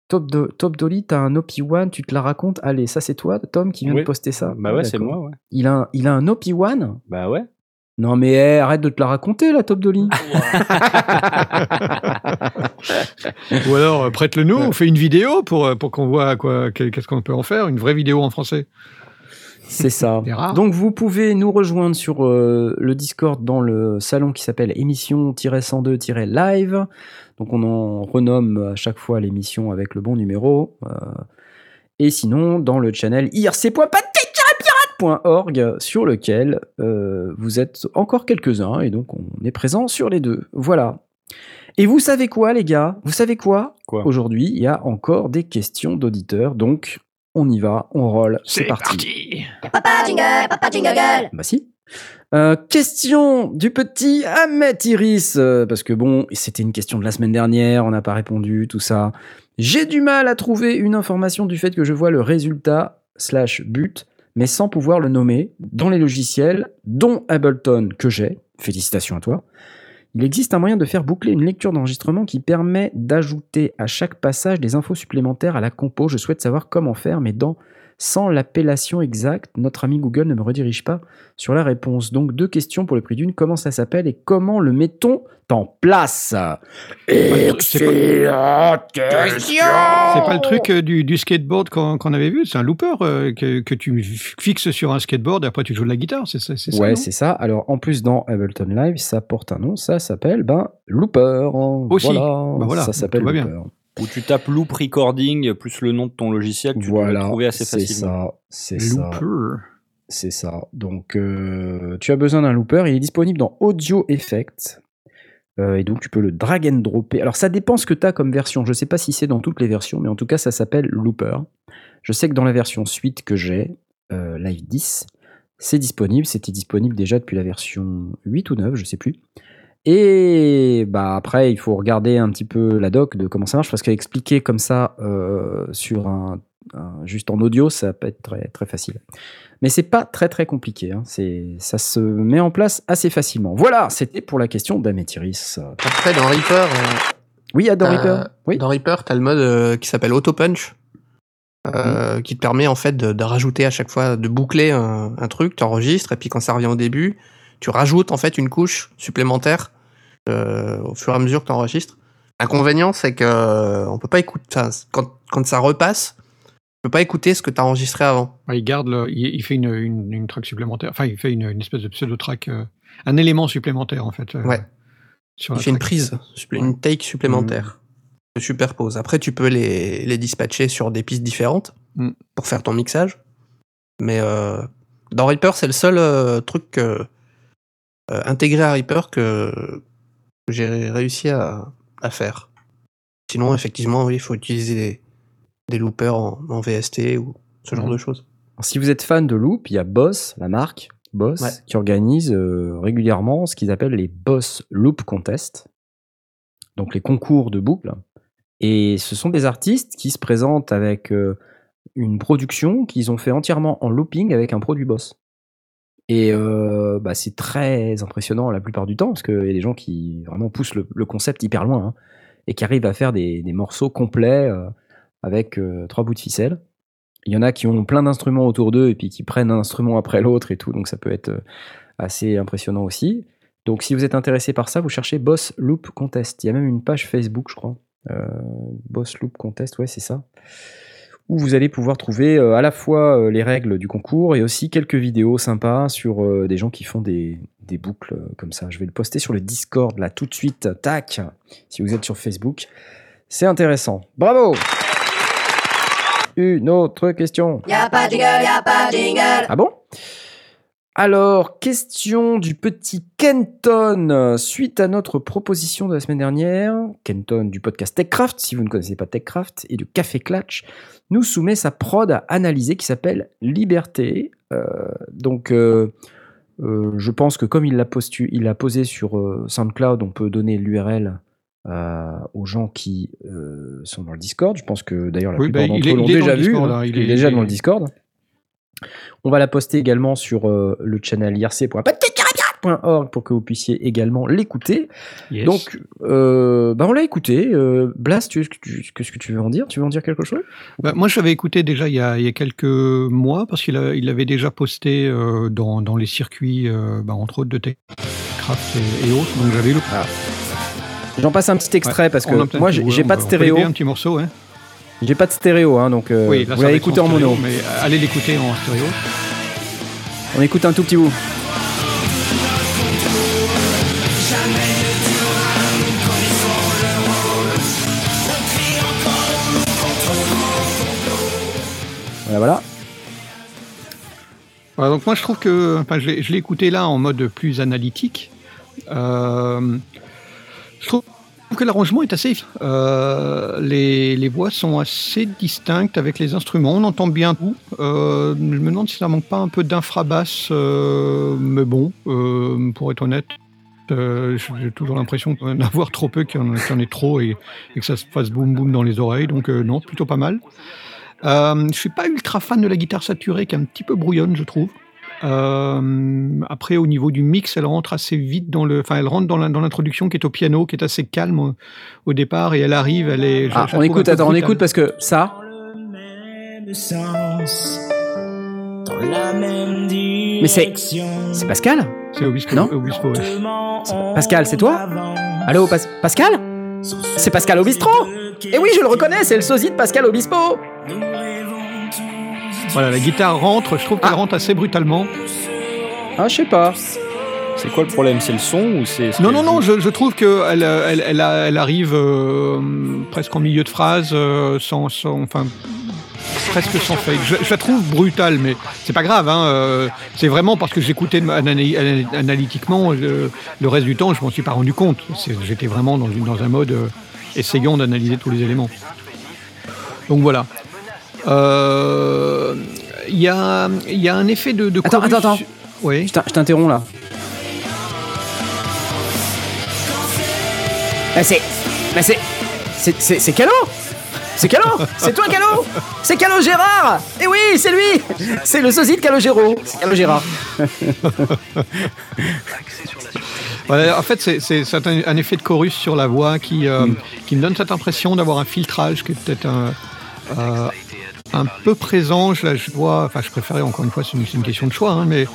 Top, Do- Top Dolly, t'as un OP1, tu te la racontes Allez, ça c'est toi, Tom, qui vient Oui. de poster ça Bah ouais, c'est moi, ouais. Il a, un- il a un OP1 Bah ouais. Non mais eh, arrête de te la raconter, la Top Dolly. Ou alors, euh, prête-le nous, on fait une vidéo pour, euh, pour qu'on voit quoi, qu'est-ce qu'on peut en faire, une vraie vidéo en français. C'est ça. Donc vous pouvez nous rejoindre sur euh, le Discord dans le salon qui s'appelle émission-102-live. Donc on en renomme à chaque fois l'émission avec le bon numéro. Euh, et sinon dans le channel irc.paté-pirate.org sur lequel euh, vous êtes encore quelques-uns et donc on est présent sur les deux. Voilà. Et vous savez quoi les gars? Vous savez quoi? Quoi? Aujourd'hui il y a encore des questions d'auditeurs. Donc on y va, on roll, c'est parti. Papa jingle, papa jingle. Bah si. Euh, question du petit Ahmed Iris, euh, parce que bon, c'était une question de la semaine dernière, on n'a pas répondu, tout ça. J'ai du mal à trouver une information du fait que je vois le résultat slash but, mais sans pouvoir le nommer, dans les logiciels, dont Ableton que j'ai. Félicitations à toi. Il existe un moyen de faire boucler une lecture d'enregistrement qui permet d'ajouter à chaque passage des infos supplémentaires à la compo. Je souhaite savoir comment faire, mais dans sans l'appellation exacte, notre ami Google ne me redirige pas sur la réponse. Donc deux questions pour le prix d'une. Comment ça s'appelle et comment le mettons en place? Excellente question C'est pas le truc euh, du, du skateboard qu'on avait vu, c'est un looper euh, que, que tu fixes sur un skateboard et après tu joues de la guitare, c'est ça, Ouais, c'est ça. Alors, en plus, dans Ableton Live, ça porte un nom. Ça s'appelle, ben, Looper. Aussi. Voilà, Bah voilà, ça s'appelle bien. Où tu tapes loop recording plus le nom de ton logiciel, tu peux le Voilà, trouver assez c'est facilement. ça. C'est ça. Looper. C'est ça. Donc, euh, tu as besoin d'un looper. Il est disponible dans Audio Effects. Euh, et donc, tu peux le drag and dropper. Alors, ça dépend ce que tu as comme version. Je sais pas si c'est dans toutes les versions, mais en tout cas, ça s'appelle Looper. Je sais que dans la version suite que j'ai, euh, Live 10, c'est disponible. C'était disponible déjà depuis la version 8 ou 9, je sais plus. Et bah après, il faut regarder un petit peu la doc de comment ça marche, parce qu'expliquer comme ça euh, sur un, un- juste en audio, ça peut être très, très facile. Mais c'est pas très très compliqué. hein. C'est, ça se met en place assez facilement. Voilà, c'était pour la question d'Amétiris. Après, dans Reaper, euh, Oui, à dans Reaper. Oui. dans Reaper, t'as le mode euh, qui s'appelle Auto Punch, euh, qui te permet en fait de, de rajouter à chaque fois, de boucler un, un truc, t'enregistres, et puis quand ça revient au début, tu rajoutes en fait une couche supplémentaire euh, au fur et à mesure que t'enregistres. L'inconvénient, c'est que euh, on peut pas écouter, quand, quand ça repasse, tu peux pas écouter ce que t'as enregistré avant. Ouais, il garde, le- il, il fait une, une, une track supplémentaire, enfin il fait une, une espèce de pseudo-track, euh, un élément supplémentaire en fait. euh, Ouais. Sur Il fait une prise, une take supplémentaire. Se superpose. Après, tu peux les, les dispatcher sur des pistes différentes Mm. pour faire ton mixage. Mais euh, dans Reaper, c'est le seul truc intégré à Reaper que j'ai réussi à, à faire. Sinon, effectivement, oui, il faut utiliser des, des loopers en, en VST ou ce genre Mhm. de choses. Si vous êtes fan de Loop, il y a Boss, la marque Boss, Ouais. qui organise euh, régulièrement ce qu'ils appellent les Boss Loop Contest, donc les concours de boucles. Et ce sont des artistes qui se présentent avec euh, une production qu'ils ont fait entièrement en looping avec un produit Boss. Et euh, bah, c'est très impressionnant la plupart du temps, parce qu'il y a des gens qui vraiment poussent le, concept hyper loin, hein, et qui arrivent à faire des, des morceaux complets euh, avec euh, trois bouts de ficelle. Il y en a qui ont plein d'instruments autour d'eux et puis qui prennent un instrument après l'autre et tout, donc ça peut être assez impressionnant aussi. Donc si vous êtes intéressé par ça, vous cherchez Boss Loop Contest. Il y a même une page Facebook, je crois. Boss Loop Contest, ouais, c'est ça. Où vous allez pouvoir trouver euh, à la fois euh, les règles du concours et aussi quelques vidéos sympas sur euh, des gens qui font des, des boucles comme ça. Je vais le poster sur le Discord là tout de suite. Tac Si vous êtes sur Facebook. C'est intéressant. Bravo Une autre question. Y'a pas de jingle, y'a pas de jingle. Ah bon? Alors, question du petit Kenton. Suite à notre proposition de la semaine dernière, Kenton du podcast TechCraft, si vous ne connaissez pas TechCraft, et du Café Clatch, nous soumet sa prod à analyser qui s'appelle Liberté. Euh, donc, euh, euh, je pense que comme il l'a postu- il l'a posé sur SoundCloud, on peut donner l'URL euh, aux gens qui euh, sont dans le Discord. Je pense que d'ailleurs la Oui, plupart bah, d'entre eux l'ont déjà vu. Discord, hein. hein. Il, Il est déjà il dans le Discord. On va la poster également sur euh, le channel irc.org pour que vous puissiez également l'écouter. Yes. Donc, euh, bah on l'a écouté. Euh, tu- qu'est-ce que tu veux en dire? Tu veux en dire quelque chose? Bah, moi, j'avais écouté déjà il y a, il y a quelques mois parce qu'il a- il avait déjà posté euh, dans, dans les circuits, euh, bah, entre autres de Techcraft et, et autres. Donc j'avais le. J'en passe un petit extrait parce que moi, j'ai on pas de stéréo. un petit morceau, hein. J'ai pas de stéréo, hein, donc euh, oui, là, vous l'avez écouté en en stéréo, mono. Mais euh, allez l'écouter en stéréo. On écoute un tout petit bout. Voilà, voilà. Voilà, donc moi je trouve que, enfin je l'ai je l'ai écouté là en mode plus analytique. Euh, je trouve que l'arrangement est assez. Euh, les, les voix sont assez distinctes avec les instruments, on entend bien tout. Euh, je me demande si ça manque pas un peu d'infrabasse, euh, mais bon, pour être honnête. J'ai toujours l'impression d'en avoir trop peu, qu'il y, en ait trop et, que ça se fasse boum boum dans les oreilles. Donc non, plutôt pas mal. Euh, je suis pas ultra fan de la guitare saturée, qui est un petit peu brouillonne, je trouve. Euh, après, au niveau du mix, elle rentre assez vite dans le, enfin, elle rentre dans l'introduction qui est au piano, qui est assez calme au, au départ, et elle arrive, elle est. je- Ah, on écoute, attends, on écoute parce que ça, Mais c'est- c'est Pascal? C'est Obispo. Non? Obispo, ouais. Pascal, c'est toi? Allô, Pas- Pascal? C'est Pascal Obistro? Eh oui, je le reconnais, c'est le sosie de Pascal Obispo Voilà, la guitare rentre, je trouve qu'elle Ah. rentre assez brutalement. Ah, je sais pas. C'est quoi le problème? C'est le son ou c'est ce Non, non, non, je, je trouve qu'elle elle, elle, arrive euh, presque en milieu de phrase, euh, sans, sans- enfin, presque sans fake. Je, je la trouve brutale, mais c'est pas grave. Hein, euh, c'est vraiment parce que j'écoutais analytiquement le, reste du temps, je m'en suis pas rendu compte. J'étais vraiment dans, une- dans un mode essayant d'analyser tous les éléments. Donc voilà. Euh, Il y, a, y a un effet de, de Attends, attends, attends. Oui. Je t'in- je t'interromps là. Bah c'est. Bah c'est. C'est, c'est, Calo C'est Calo C'est toi Calo C'est Calo Gérard Eh oui, c'est lui C'est le sosie de Calo Géraud. C'est Calo Gérard. Voilà, en fait, c'est- un, un effet de chorus sur la voix qui, euh, qui me donne cette impression d'avoir un filtrage qui est peut-être un, euh, un peu présent. Je, je enfin, je préférais encore une fois, c'est une, une question de choix, hein, mais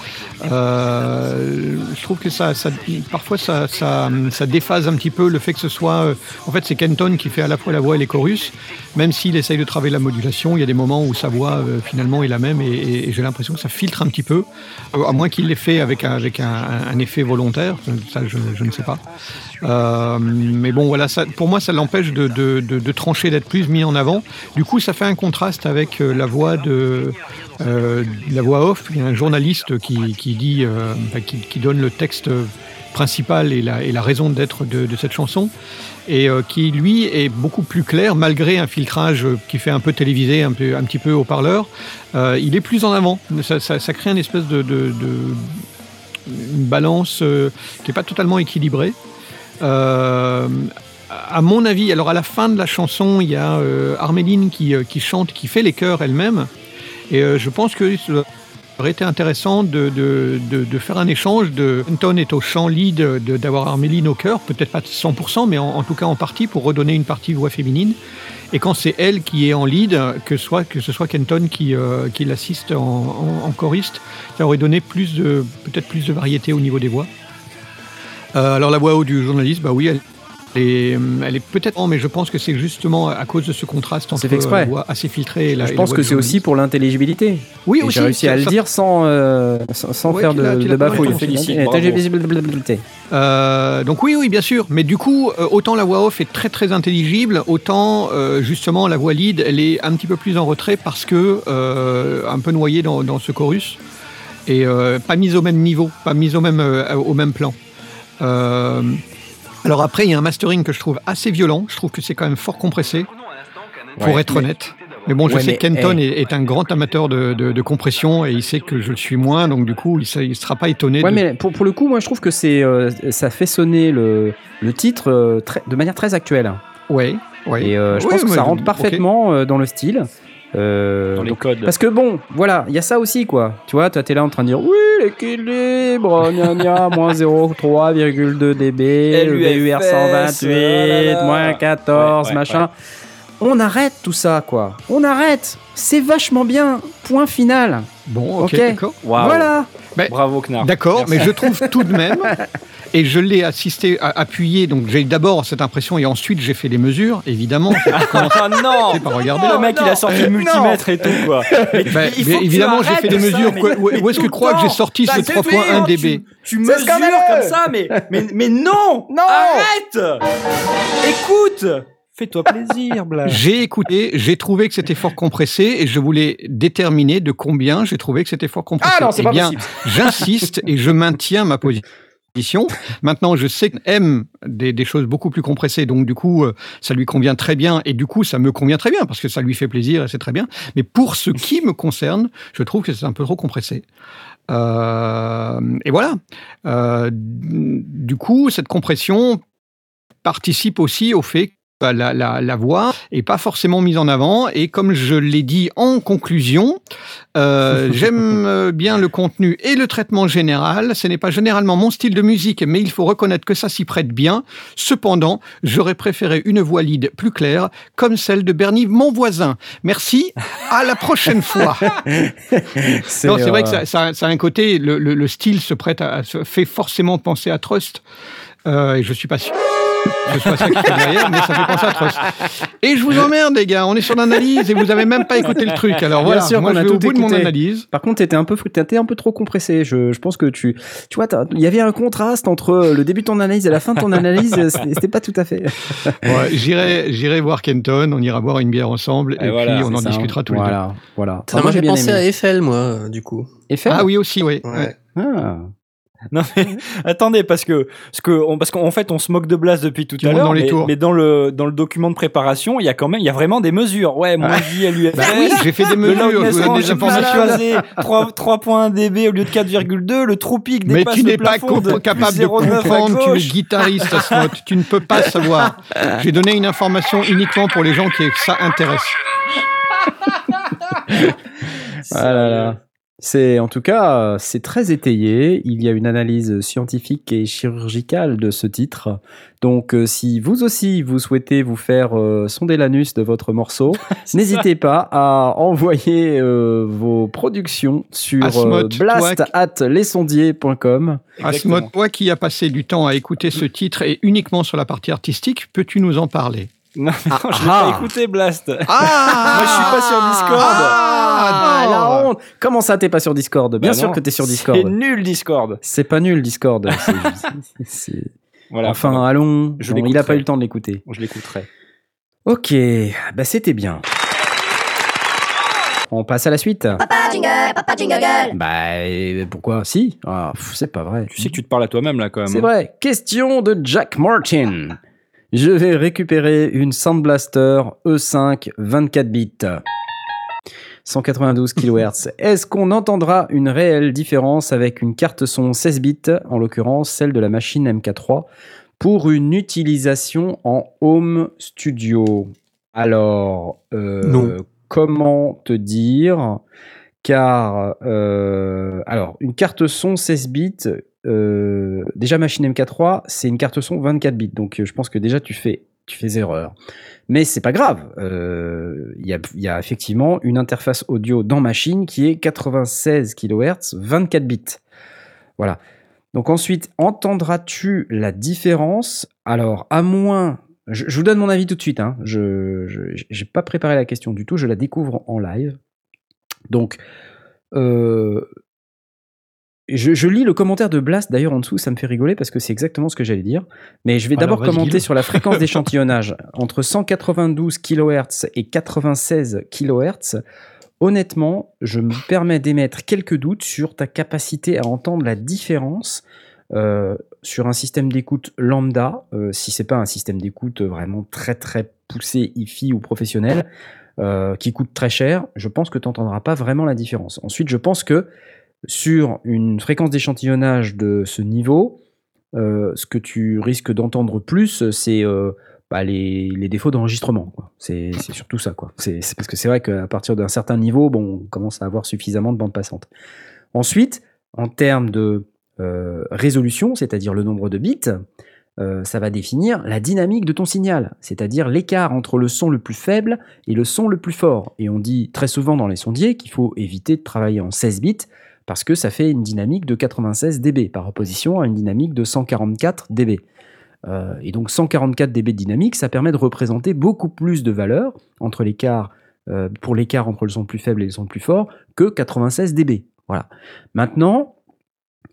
euh, je trouve que ça, ça parfois ça, ça, ça déphase un petit peu le fait que ce soit. euh, en fait, c'est Kenton qui fait à la fois la voix et les chorus, même s'il essaye de travailler la modulation. Il y a des moments où sa voix euh, finalement est la même et, et- et j'ai l'impression que ça filtre un petit peu, Euh, à moins qu'il l'ait fait avec un, avec un, un effet volontaire. Ça, je, je ne sais pas. Euh, mais bon, voilà, ça, pour moi, ça l'empêche de, de, de- de trancher, d'être plus mis en avant. Du coup, ça fait un contraste avec euh, la voix de euh, la voix off. Il y a un journaliste qui, qui dit, euh, qui, qui donne le texte principal et la, et la raison d'être de, cette chanson, et euh, qui lui est beaucoup plus clair malgré un filtrage qui fait un peu télévisé, un, peu, un petit peu haut-parleur. Euh, il est plus en avant. Ça, ça- ça crée une espèce de, une balance qui n'est pas totalement équilibrée. Euh, à mon avis, alors à la fin de la chanson, il y a euh, Arméline qui, euh, qui chante, qui fait les chœurs elle-même. Et euh, je pense que ça aurait été intéressant de, de, de, de faire un échange de Anton est au chant lead, de- d'avoir Arméline au chœur, peut-être pas 100%, mais en, tout cas en partie, pour redonner une partie voix féminine. Et quand c'est elle qui est en lead, que, soit, que ce soit Kenton qui, euh, qui l'assiste en, en- en choriste, ça aurait donné peut-être plus de variété au niveau des voix. Euh, alors la voix haute du journaliste, bah oui, elle est, elle est peut-être, non, mais je pense que c'est justement à cause de ce contraste entre la voix assez filtrée et la Je la pense que c'est aussi pour l'intelligibilité. Oui, Et aussi. J'ai réussi à ça- le dire sans, euh, sans, sans Ouais, faire de, de bafouille. Euh, donc oui, oui, bien sûr. Mais du coup, euh, autant la voix off est très très intelligible, autant euh, justement la voix lead, elle est un petit peu plus en retrait parce que euh, un peu noyée dans, dans ce chorus et euh, pas mise au même niveau, pas mise au même euh, au même plan. Euh, alors après, il y a un mastering que je trouve assez violent. Je trouve que c'est quand même fort compressé, pour Ouais, être honnête. Mais bon, je Ouais, sais que Kenton hey. est, est un grand amateur de, de- de compression et il sait que je le suis moins, donc du coup, il ne sera pas étonné. Ouais, de- mais pour, pour le coup, moi je trouve que c'est euh, ça fait sonner le, le titre euh, très- de manière très actuelle. Ouais, ouais. Et euh, je pense que ça rentre parfaitement dans le style. Euh, Dans les donc- codes. parce que bon, voilà, il y a ça aussi quoi. Tu vois, toi t'es là en train de dire oui, l'équilibre, gna gna, moins 0,3,2 dB, le VUR 128, oh là là. moins 14, Ouais, ouais, machin. On arrête tout ça quoi. On arrête. C'est vachement bien. Point final. Bon, ok, Ok. d'accord. Waouh. Voilà. Bravo Knarr. D'accord, mais je trouve tout de même, et je l'ai assisté, à- appuyé, donc j'ai d'abord cette impression, et ensuite j'ai fait les mesures, évidemment. Ah non par regarder Le le mec, il a sorti le multimètre et tout, quoi. Mais, Ben, il faut mais que évidemment, j'ai fait les ça, mesures. mais- Quoi- où mais où est-ce que tu crois que j'ai sorti Ça ce suffit, 3.1 hein, dB? Tu, tu mesures comme ça, mais, mais, mais non Non Arrête Écoute Fais-toi plaisir, Blaise. J'ai écouté, j'ai trouvé que c'était fort compressé, et je voulais déterminer de combien j'ai trouvé que c'était fort compressé. Ah non, c'est Eh pas bien, possible. J'insiste et je maintiens ma position. Maintenant, je sais qu'il aime des, des choses beaucoup plus compressées, donc du coup, euh, ça lui convient très bien, et du coup, ça me convient très bien, parce que ça lui fait plaisir et c'est très bien. Mais pour ce qui me concerne, je trouve que c'est un peu trop compressé. Euh, et voilà. Euh, du coup, cette compression participe aussi au fait la, la, la voix est pas forcément mise en avant. Et comme je l'ai dit en conclusion, euh, j'aime euh, bien le contenu et le traitement général. Ce n'est pas généralement mon style de musique, mais il faut reconnaître que ça s'y prête bien. Cependant, j'aurais préféré une voix lead plus claire, comme celle de Bernie, mon voisin. Merci. À la prochaine fois. Non, c'est vrai que ça, ça- ça a un côté, le, le- le style se prête à, fait forcément penser à Trust. Euh, et je suis pas sûr que ce soit ça qui est derrière, mais ça fait penser à Trust. Et je vous emmerde, les gars, on est sur l'analyse et vous avez même pas écouté le truc. Alors Bien voilà, sûr moi je a vais au bout de mon analyse. Par contre, t'étais un peu, t'étais un peu trop compressé. Je, je pense que tu, tu vois, il y avait un contraste entre le début de ton analyse et la fin de ton analyse. C'était pas tout à fait. Ouais, j'irai, j'irai voir Kenton, on ira boire une bière ensemble et, Et voilà, puis on en ça, discutera tous les deux. voilà, Voilà. Ça Enfin, m'a j'ai fait penser aimé. à Eiffel, moi, euh, du coup. Eiffel Ah oui aussi, oui. Ouais. Ouais. Ah. Non mais attendez parce que parce que on, parce qu'en fait on se moque de Blast depuis tout à l'heure dans les mais, tours. mais dans le dans le document de préparation il y a quand même il y a vraiment des mesures ouais moins J à l'UFS Bah oui, j'ai fait des mesures, je vous des informations. choisi, 3 3.1 dB au lieu de 4,2 le trou peak Mais dépasse tu n'es pas de capable de 0,9 à comprendre, tu es guitariste, Asmod. tu ne peux pas savoir. J'ai donné une information uniquement pour les gens qui ça intéresse. Ah là là. C'est en tout cas, c'est très étayé. Il y a une analyse scientifique et chirurgicale de ce titre. Donc, euh, si vous aussi vous souhaitez vous faire euh, sonder l'anus de votre morceau, n'hésitez pas à envoyer euh, vos productions sur Asmod, blast toi at lesondiers.com. Exactement. Asmod, toi qui as passé du temps à écouter ce titre et uniquement sur la partie artistique, peux-tu nous en parler? Non, mais non, je l'ai Ah. pas écouté Blast Ah Moi, je suis pas sur Discord. Ah, non. la honte Comment ça, t'es pas sur Discord? Bien Bah sûr non, que t'es sur c'est Discord. nul Discord C'est pas nul, Discord. C'est- c'est- voilà Enfin, allons. Je Bon, il a pas eu le temps de l'écouter. je l'écouterai Ok, bah c'était bien. On passe à la suite. Papa jingle, papa jingle. Bah, et pourquoi? Si ah, pff, C'est pas vrai. Tu sais que tu te parles à toi-même là quand même. C'est hein. vrai. Question de Jack Martin. Je vais récupérer une Sound Blaster E5 24 bits. 192 kHz. Est-ce qu'on entendra une réelle différence avec une carte son 16 bits, en l'occurrence celle de la machine MK3, pour une utilisation en home studio? Alors, euh, comment te dire? Car, euh, alors, une carte son 16 bits, euh, déjà machine MK3, c'est une carte son 24 bits. Donc, euh, je pense que déjà tu fais, tu fais erreur. Mais c'est pas grave. Euh, Il y, a, il y a effectivement une interface audio dans machine qui est 96 kHz, 24 bits. Voilà. Donc ensuite, entendras-tu la différence? Alors, à moins... Je, vous donne mon avis tout de suite. Hein. Je n'ai pas préparé la question du tout. Je la découvre en live. Donc, euh, je, je lis le commentaire de Blast d'ailleurs en dessous, ça me fait rigoler parce que c'est exactement ce que j'allais dire. Mais je vais d'abord commenter sur la fréquence d'échantillonnage. Entre 192 kHz et 96 kHz, honnêtement, je me permets d'émettre quelques doutes sur ta capacité à entendre la différence euh, sur un système d'écoute lambda, euh, si c'est pas un système d'écoute vraiment très très poussé, hi-fi ou professionnel, euh, qui coûte très cher, je pense que tu n'entendras pas vraiment la différence. Ensuite, je pense que sur une fréquence d'échantillonnage de ce niveau, euh, ce que tu risques d'entendre plus, c'est euh, bah, les, défauts d'enregistrement. C'est surtout ça. quoi. Parce que c'est vrai qu'à partir d'un certain niveau, on commence à avoir suffisamment de bande passante. Ensuite, en termes de euh, résolution, c'est-à-dire le nombre de bits, ça va définir la dynamique de ton signal, c'est-à-dire l'écart entre le son le plus faible et le son le plus fort. Et on dit très souvent dans les sondiers qu'il faut éviter de travailler en 16 bits parce que ça fait une dynamique de 96 dB par opposition à une dynamique de 144 dB. Euh, et donc 144 dB de dynamique, ça permet de représenter beaucoup plus de valeur entre l'écart euh, pour l'écart entre le son plus faible et le son plus fort que 96 dB. Voilà. Maintenant,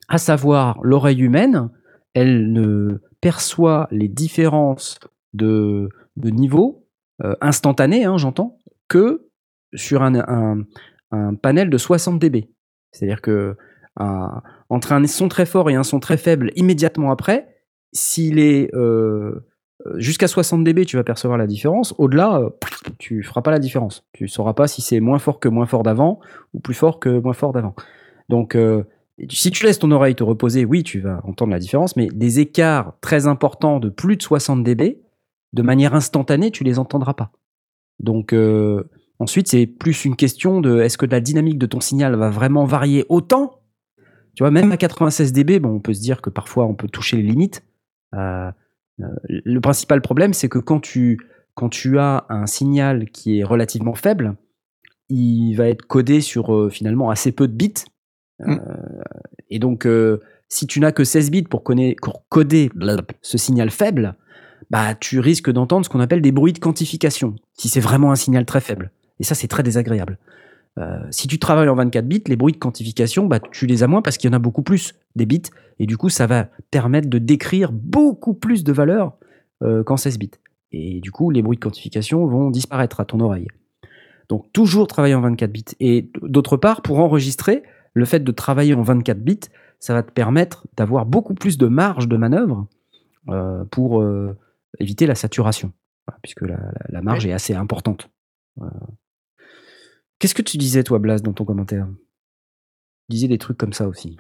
à savoir l'oreille humaine, elle ne perçoit les différences de, niveau euh, instantanées, hein, j'entends, que sur un panel de 60 dB. C'est-à-dire que un- entre un son très fort et un son très faible immédiatement après, s'il est euh, jusqu'à 60 dB, tu vas percevoir la différence. Au-delà, euh, tu feras pas la différence. Tu sauras pas si c'est moins fort que moins fort d'avant ou plus fort que moins fort d'avant. Donc, euh, si tu laisses ton oreille te reposer, oui, tu vas entendre la différence, mais des écarts très importants de plus de 60 dB, de manière instantanée, tu les entendras pas. Donc, euh, ensuite, c'est plus une question de est-ce que la dynamique de ton signal va vraiment varier autant? Tu vois, même à 96 dB, bon, on peut se dire que parfois on peut toucher les limites. Euh, euh, le principal problème, c'est que quand tu, quand tu as un signal qui est relativement faible, il va être codé sur euh, finalement assez peu de bits. Euh, et donc, si tu n'as que 16 bits pour, coder ce signal faible, bah, tu risques d'entendre ce qu'on appelle des bruits de quantification, si c'est vraiment un signal très faible. Et ça, c'est très désagréable. Euh, si tu travailles en 24 bits, les bruits de quantification, bah, tu les as moins parce qu'il y en a beaucoup plus des bits. Et du coup, ça va permettre de décrire beaucoup plus de valeur euh, qu'en 16 bits. Et du coup, les bruits de quantification vont disparaître à ton oreille. Donc, toujours travailler en 24 bits. Et d'autre part, pour enregistrer, le fait de travailler en 24 bits, ça va te permettre d'avoir beaucoup plus de marge de manœuvre euh, pour éviter la saturation, Voilà, puisque la, la- la marge est assez importante. Euh, Qu'est-ce que tu disais, toi, Blas, dans ton commentaire? Tu disais des trucs comme ça aussi.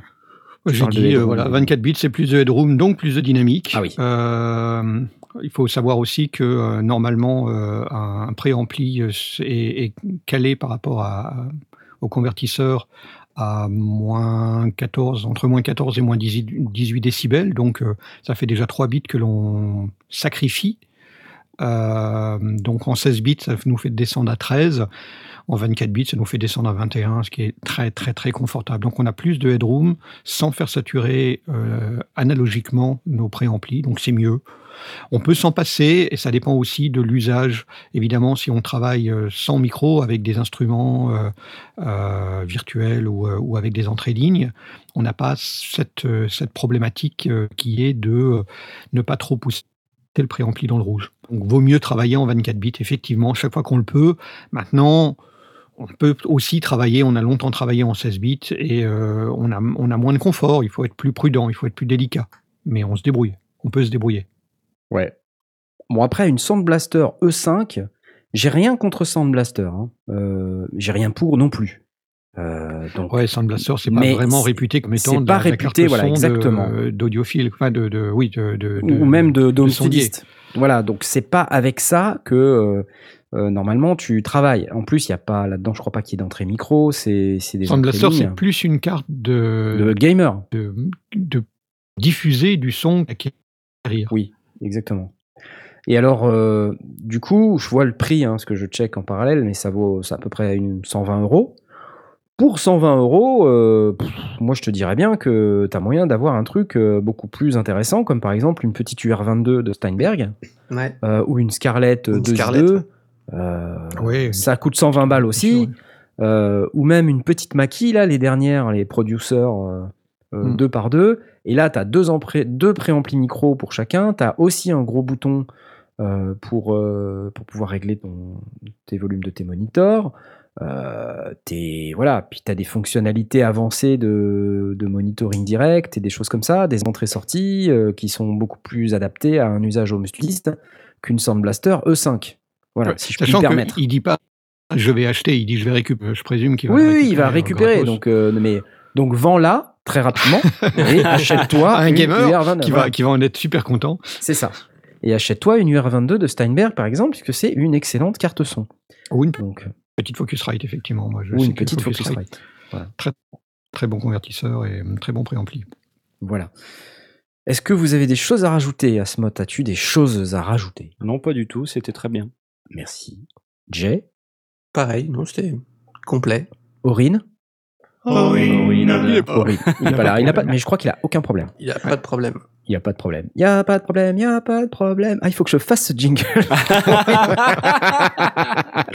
J'ai dit, euh, voilà, oui. 24 bits, c'est plus de headroom, donc plus de dynamique. Ah oui. Euh, il faut savoir aussi que euh, normalement, euh, un préampli euh, est, est calé par rapport à, au convertisseur à moins 14, entre moins 14 et moins 18, 18 décibels. Donc, euh, ça fait déjà 3 bits que l'on sacrifie. Euh, donc, en 16 bits, ça nous fait descendre à 13. En 24 bits, ça nous fait descendre à 21, ce qui est très, très, très confortable. Donc, on a plus de headroom sans faire saturer euh, analogiquement nos préamplis. Donc, c'est mieux. On peut s'en passer et ça dépend aussi de l'usage. Évidemment, si on travaille euh, sans micro avec des instruments euh, virtuels ou, avec des entrées lignes, on n'a pas cette, cette problématique qui est de ne pas trop pousser le préampli dans le rouge. Donc, vaut mieux travailler en 24 bits, effectivement, chaque fois qu'on le peut. Maintenant, on peut aussi travailler, on a longtemps travaillé en 16 bits et euh, on, a, on a moins de confort, il faut être plus prudent, il faut être plus délicat. Mais on se débrouille, on peut se débrouiller. Ouais. Bon, après, une Sound Blaster E5, j'ai rien contre Sound Blaster. hein. Euh, j'ai rien pour non plus. Euh, donc, Ouais, Sound Blaster, c'est pas vraiment réputé comme étant pas de réputé, voilà, exactement. d'audiophile, enfin de, de- oui, de, ou même de. Voilà, donc c'est pas avec ça que euh, normalement tu travailles. En plus, il y a pas là-dedans, je crois pas qu'il y ait d'entrée micro, c'est, c'est des Sound entrées Blaster, c'est plus une carte de de, gamer. de, de diffuser du son à acquérir. Oui, exactement. Et alors, euh, du coup, je vois le prix, hein, ce que je check en parallèle, mais ça vaut c'est à peu près une 120 euros. Pour 120 euros, euh, pff, moi je te dirais bien que tu as moyen d'avoir un truc euh, beaucoup plus intéressant, comme par exemple une petite UR22 de Steinberg Ouais. euh, ou une Scarlett Une 2 Scarlett. Euh, Oui. ça coûte 120 balles aussi. Euh, ou même une petite maquille, là, les dernières, les producers euh, euh, Mm. deux par deux. Et là, tu as deux, deux préamplis micro pour chacun. Tu as aussi un gros bouton euh, pour, euh, pour pouvoir régler ton, tes volumes de tes monitors. Euh, tes- voilà. Puis tu as des fonctionnalités avancées de, de monitoring direct et des choses comme ça, des entrées-sorties euh, qui sont beaucoup plus adaptées à un usage home studiste qu'une Sound Blaster E5. Voilà, si je puis me permettre. qu'il dit pas je vais acheter, il dit je vais récupérer. Je présume qu'il va Oui, récupérer. oui, il va euh, récupérer. Donc, euh, mais, donc vends-la très rapidement et achète-toi Un une gamer UR29. qui, Voilà, va, qui va en être super content. C'est ça. Et achète-toi une UR22 de Steinberg, par exemple, puisque c'est une excellente carte son. Ou une Donc, petite Focusrite, effectivement. Moi, je ou sais une petite Focusrite. Très bon convertisseur et euh, très bon préampli. Voilà. Est-ce que vous avez des choses à rajouter, Asmot As-tu des choses à rajouter? Non, pas du tout, c'était très bien. Merci. Jay? Pareil, non, c'était complet. Aurine? Oh oui, Il est pas là. Il a pas, mais je crois qu'il a aucun problème. Il n'y a pas de problème. Il n'y a pas de problème. Il n'y a pas de problème, il n'y a pas de problème. Ah, il faut que je fasse ce jingle.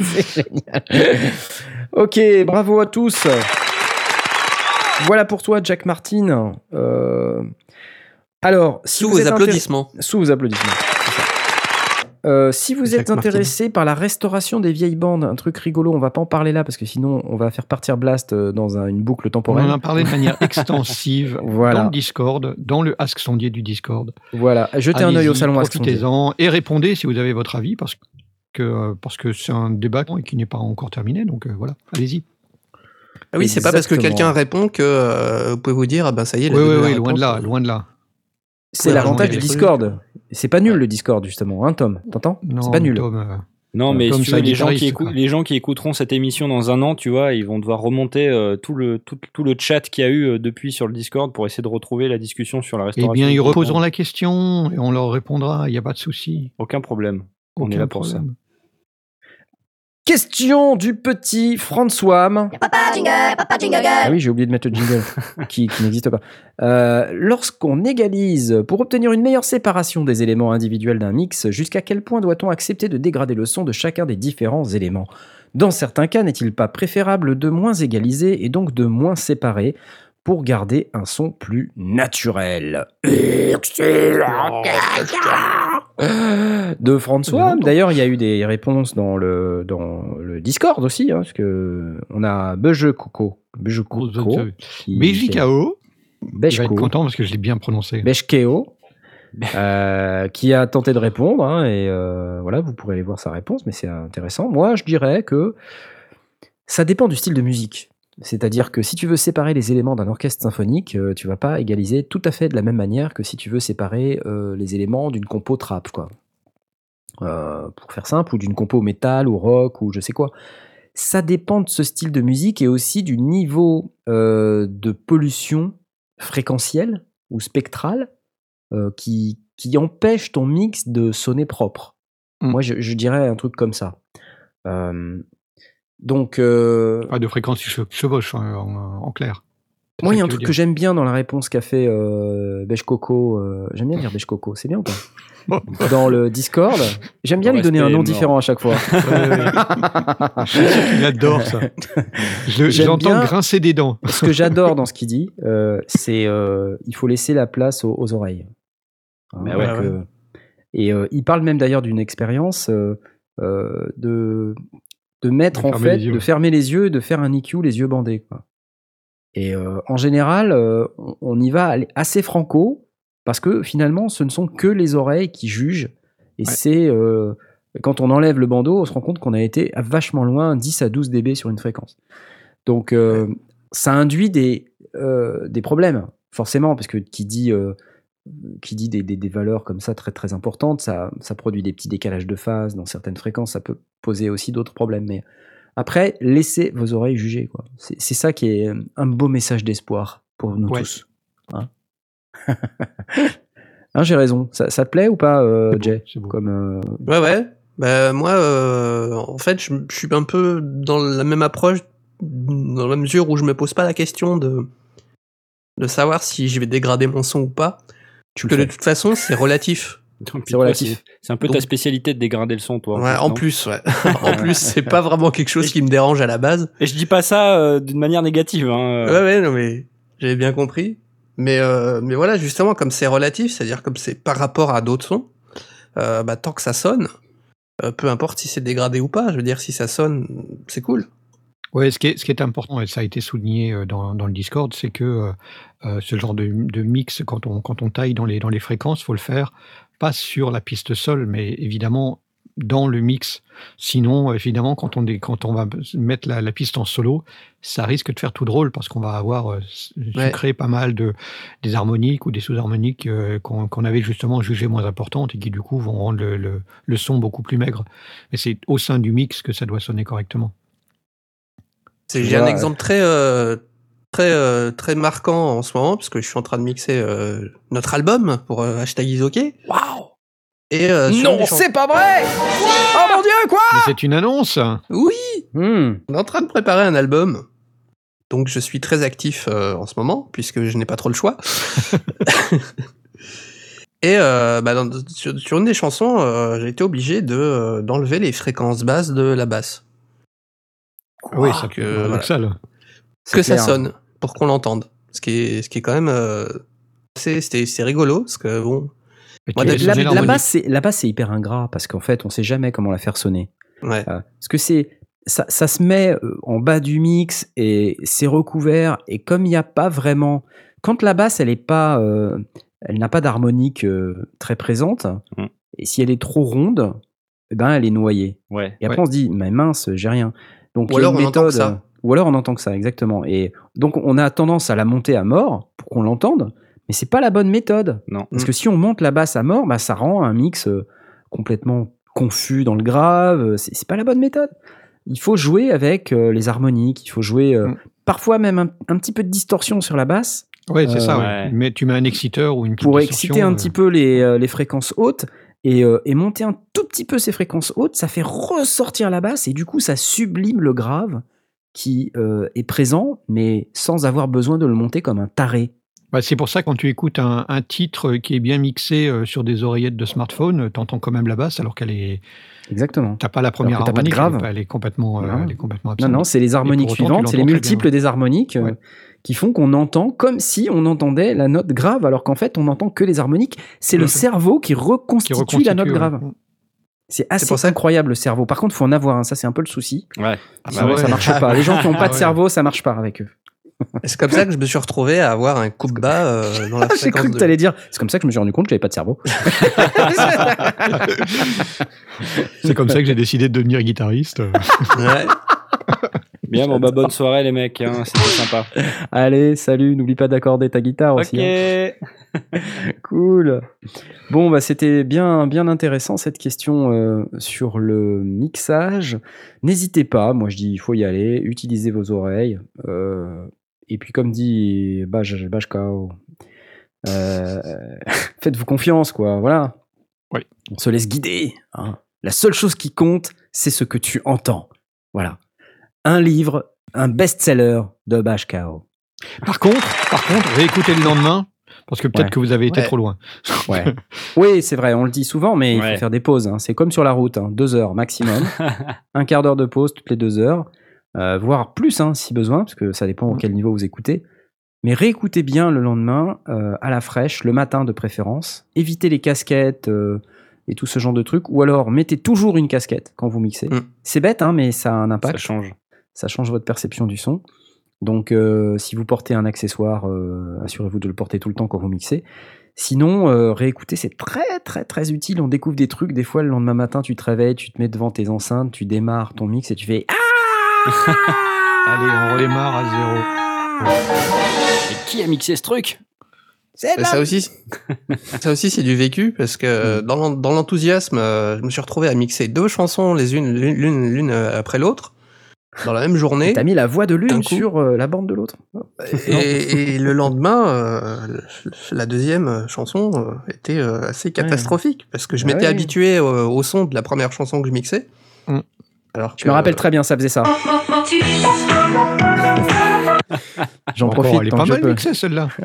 C'est génial. Ok, bravo à tous. Voilà pour toi, Jack Martin. Euh, Alors, si Sous vous vos êtes applaudissements. Sous vos applaudissements. Euh, si vous êtes intéressé par la restauration des vieilles bandes, un truc rigolo, on va pas en parler là parce que sinon on va faire partir Blast euh, dans un- une boucle On temporelle. en a parlé de manière extensive Voilà. dans le Discord, dans le Ask Sondier du Discord. Voilà, jetez un œil au salon Ask Sondier. Profitez-en et répondez si vous avez votre avis parce que euh, parce que c'est un débat et qui n'est pas encore terminé. Donc euh, voilà, allez-y. Ah oui, c'est pas parce que quelqu'un répond que euh, vous pouvez vous dire, ah ben ça y est, il a Oui, oui, oui, loin de là, loin de là. C'est l'avantage du Discord. C'est pas nul le Discord justement, hein Tom? T'entends? Non, C'est pas nul. Tom, euh, Non, mais Comme si tu veux, les, gens qui les gens écouteront cette émission dans un an, tu vois, ils vont devoir remonter euh, tout, le, tout, tout le chat qu'il y a eu euh, depuis sur le Discord pour essayer de retrouver la discussion sur la eh restauration. bien, du ils reposeront la question et on leur répondra. Il n'y a pas de souci. Aucun problème. On est Aucun là pour ça. Question du petit François. Papa jingle, papa jingle Ah oui, j'ai oublié de mettre le jingle qui, qui n'existe pas. Euh, Lorsqu'on égalise pour obtenir une meilleure séparation des éléments individuels d'un mix, jusqu'à quel point doit-on accepter de dégrader le son de chacun des différents éléments? Dans certains cas, n'est-il pas préférable de moins égaliser et donc de moins séparer pour garder un son plus naturel? Excellente de François. D'ailleurs, il y a eu des réponses dans le, dans le Discord aussi, hein, parce que on a Beuge Coco. Beuge Coco. qui- BJKO, il va être content parce que je l'ai bien prononcé. Beshkeo, euh, qui a tenté de répondre. hein, et euh, voilà, vous pourrez aller voir sa réponse, mais c'est intéressant. Moi, je dirais que ça dépend du style de musique. C'est-à-dire que si tu veux séparer les éléments d'un orchestre symphonique, euh, tu vas pas égaliser tout à fait de la même manière que si tu veux séparer euh, les éléments d'une compo trap, quoi. Euh, pour faire simple, ou d'une compo métal ou rock ou je sais quoi. Ça dépend de ce style de musique et aussi du niveau euh, de pollution fréquentielle ou spectrale qui, qui empêche ton mix de sonner propre. Mm. Moi, je, je dirais un truc comme ça. Donc, euh, Pas de fréquence qui che- chevauche en, en- en clair. Moi, il y a un truc que j'aime bien dans la réponse qu'a fait euh, Beige Coco. euh, j'aime bien dire Beige Coco, c'est bien ou pas? Dans le Discord. J'aime bien lui donner un nom mort. différent à chaque fois. Il adore ça. Je- J'aime J'entends bien- grincer des dents. ce que j'adore dans ce qu'il dit, euh, c'est euh, il faut laisser la place aux, aux oreilles. Hein, ouais, donc, ouais. et euh, il parle même d'ailleurs d'une expérience euh, euh, de de mettre De en fermer fait, les yeux, de fermer les yeux et de faire un EQ les yeux bandés. Quoi. Et euh, en général, euh, on- y va assez franco parce que finalement, ce ne sont que les oreilles qui jugent. Et Ouais. c'est euh, quand on enlève le bandeau, on se rend compte qu'on a été à vachement loin, 10 à 12 dB sur une fréquence. Donc, ça induit des, des problèmes, forcément, parce que qui dit, qui dit des, des- des valeurs comme ça très très importantes, ça, ça produit des petits décalages de phase dans certaines fréquences, ça peut poser aussi d'autres problèmes. Mais après, laissez vos oreilles juger. quoi. C'est c'est ça qui est un beau message d'espoir pour nous Ouais. tous. Hein Hein, J'ai raison. Ça, ça te plaît ou pas, euh, C'est Jay c'est. Comme, euh, Ouais, ouais. Bah, moi, euh, en fait, je, je suis un peu dans la même approche, dans la mesure où je me pose pas la question de, de savoir si je vais dégrader mon son ou pas. Tu Que de toute façon, c'est relatif. C'est relatif. c'est- un peu Donc- ta spécialité de dégrader le son, toi. Ouais, en plus, ouais. en plus, c'est pas vraiment quelque chose qui me dérange à la base. Et je dis pas ça euh, d'une manière négative. Hein. Ouais, ouais, non, mais j'avais bien compris. Mais, euh, mais voilà, justement, comme c'est relatif, c'est-à-dire comme c'est par rapport à d'autres sons, euh, bah, tant que ça sonne, euh, peu importe si c'est dégradé ou pas, je veux dire, si ça sonne, c'est cool. Ouais, ce qui, est, ce qui est important, et ça a été souligné euh, dans, dans le Discord, c'est que euh, ce genre de, de mix, quand on, quand on taille dans les, dans les fréquences, faut le faire pas sur la piste sol, mais évidemment dans le mix. Sinon, évidemment, quand on, est- quand on va mettre la, la piste en solo, ça risque de faire tout drôle parce qu'on va avoir euh, sucré pas mal de des harmoniques ou des sous-harmoniques euh, qu'on qu'on avait justement jugées moins importantes et qui du coup vont rendre le, le, le son beaucoup plus maigre. Mais c'est au sein du mix que ça doit sonner correctement. C'est- J'ai un exemple très, euh, très, euh, très marquant en ce moment, parce que je suis en train de mixer euh, notre album pour euh, hashtag Isoké. Waouh Et, euh, Non, c'est pas vrai Oh mon dieu, quoi Mais c'est une annonce Oui Hmm. On est en train de préparer un album. Donc je suis très actif euh, en ce moment, puisque je n'ai pas trop le choix. Et euh, bah, dans- sur, sur une des chansons, euh, j'ai été obligé de, euh, d'enlever les fréquences basses de la basse. Ah oui, ça que, voilà. C'est que ça sonne, pour qu'on l'entende. Ce qui est, ce qui est quand même... euh, c'est, c'était- c'est rigolo, parce que bon... Moi, La, basse, c'est la basse, c'est hyper ingrat parce qu'en fait, on sait jamais comment la faire sonner. Ouais. Euh, parce que c'est ça, ça se met euh, en bas du mix et c'est recouvert et comme il n'y a pas vraiment quand la basse elle est pas euh, elle n'a pas d'harmonique euh, très présente Mm. et si elle est trop ronde eh ben elle est noyée Ouais. et après Ouais. on se dit mais mince j'ai rien donc Ou alors une on entend que méthode, ça. euh, ou alors on entend que ça exactement et donc on a tendance à la monter à mort pour qu'on l'entende mais c'est pas la bonne méthode Non. parce Mm. que si on monte la basse à mort, bah, ça rend un mix euh, complètement confus dans le grave. euh, C'est c'est pas la bonne méthode. Il faut jouer avec euh, les harmoniques. Il faut jouer euh, Mm. parfois même un, un petit peu de distorsion sur la basse Ouais, c'est Euh, ça. ouais. Mais tu mets un exciteur ou une petite pour exciter un euh, petit peu les, euh, les fréquences hautes et, euh, et monter un tout petit peu ces fréquences hautes. Ça fait ressortir la basse et du coup ça sublime le grave qui euh, est présent, mais sans avoir besoin de le monter comme un taré. bah, c'est pour ça quand tu écoutes un, un titre qui est bien mixé euh, sur des oreillettes de smartphone, tu entends quand même la basse alors qu'elle est. Exactement. T'as pas la première pas de harmonique, grave. elle est complètement, euh, Non. elle est complètement Non, absente. non, c'est les harmoniques suivantes, c'est les multiples bien. des harmoniques Ouais. Qui font qu'on entend comme si on entendait la note grave, alors qu'en fait on n'entend que les harmoniques. C'est le cerveau qui qui reconstitue, la note ouais. grave. C'est assez pour ça que- incroyable le cerveau. Par contre, faut en avoir un, ça c'est un peu le souci. Ouais. Sinon, ouais. ça marche pas. Les gens qui n'ont pas Ah de ouais. cerveau, ça marche pas avec eux. C'est comme ça que je me suis retrouvé à avoir un coupe bas euh, dans la J'ai cru que de- tu allais dire. C'est comme ça que je me suis rendu compte que j'avais pas de cerveau. C'est comme ça que j'ai décidé de devenir guitariste. Ouais. Bien, bon, bah, bonne soirée, les mecs. Hein. C'était sympa. Allez, salut. N'oublie pas d'accorder ta guitare aussi. hein. Ok. Cool. Bon, bah, c'était bien, bien intéressant cette question euh, sur le mixage. N'hésitez pas, moi je dis, il faut y aller, utilisez vos oreilles. euh, et puis, comme dit Baj, Bajkao, euh, faites-vous confiance, quoi. Voilà. Oui. On se laisse guider. hein. La seule chose qui compte, c'est ce que tu entends. Voilà. Un livre, un best-seller de Bajkao. par contre, par contre, réécoutez le lendemain parce que peut-être Ouais. que vous avez été Ouais. trop loin. Ouais. oui, c'est vrai, on le dit souvent, mais il faut faire des pauses. hein. C'est comme sur la route, hein. deux heures maximum. un quart d'heure de pause toutes les deux heures, euh, voire plus hein, si besoin, parce que ça dépend Mm. auquel niveau vous écoutez. Mais réécoutez bien le lendemain, euh, à la fraîche, le matin de préférence. Évitez les casquettes, euh, et tout ce genre de trucs. Ou alors, mettez toujours une casquette quand vous mixez. Mm. C'est bête, hein, mais ça a un Ça impact. change. Ça change votre perception du son. Donc, euh, si vous portez un accessoire, euh, assurez-vous de le porter tout le temps quand vous mixez. Sinon, euh, réécouter, c'est très, très, très utile. On découvre des trucs. Des fois, le lendemain matin, tu te réveilles, tu te mets devant tes enceintes, tu démarres ton mix et tu fais Ah Allez, on redémarre à zéro. Et qui a mixé ce truc? C'est Mais ça aussi, ça aussi c'est du vécu parce que euh, dans l'en- dans l'enthousiasme, euh, je me suis retrouvé à mixer deux chansons les unes l'une après l'autre dans la même journée. T'as mis la voix de l'une sur euh, la bande de l'autre. Et, et le lendemain, euh, la deuxième chanson euh, était euh, assez catastrophique parce que je Ah m'étais ouais. habitué au, au son de la première chanson que je mixais. Mm. Alors Je me rappelle très bien, ça faisait ça. J'en profite elle est pas mal peux. mixée celle-là.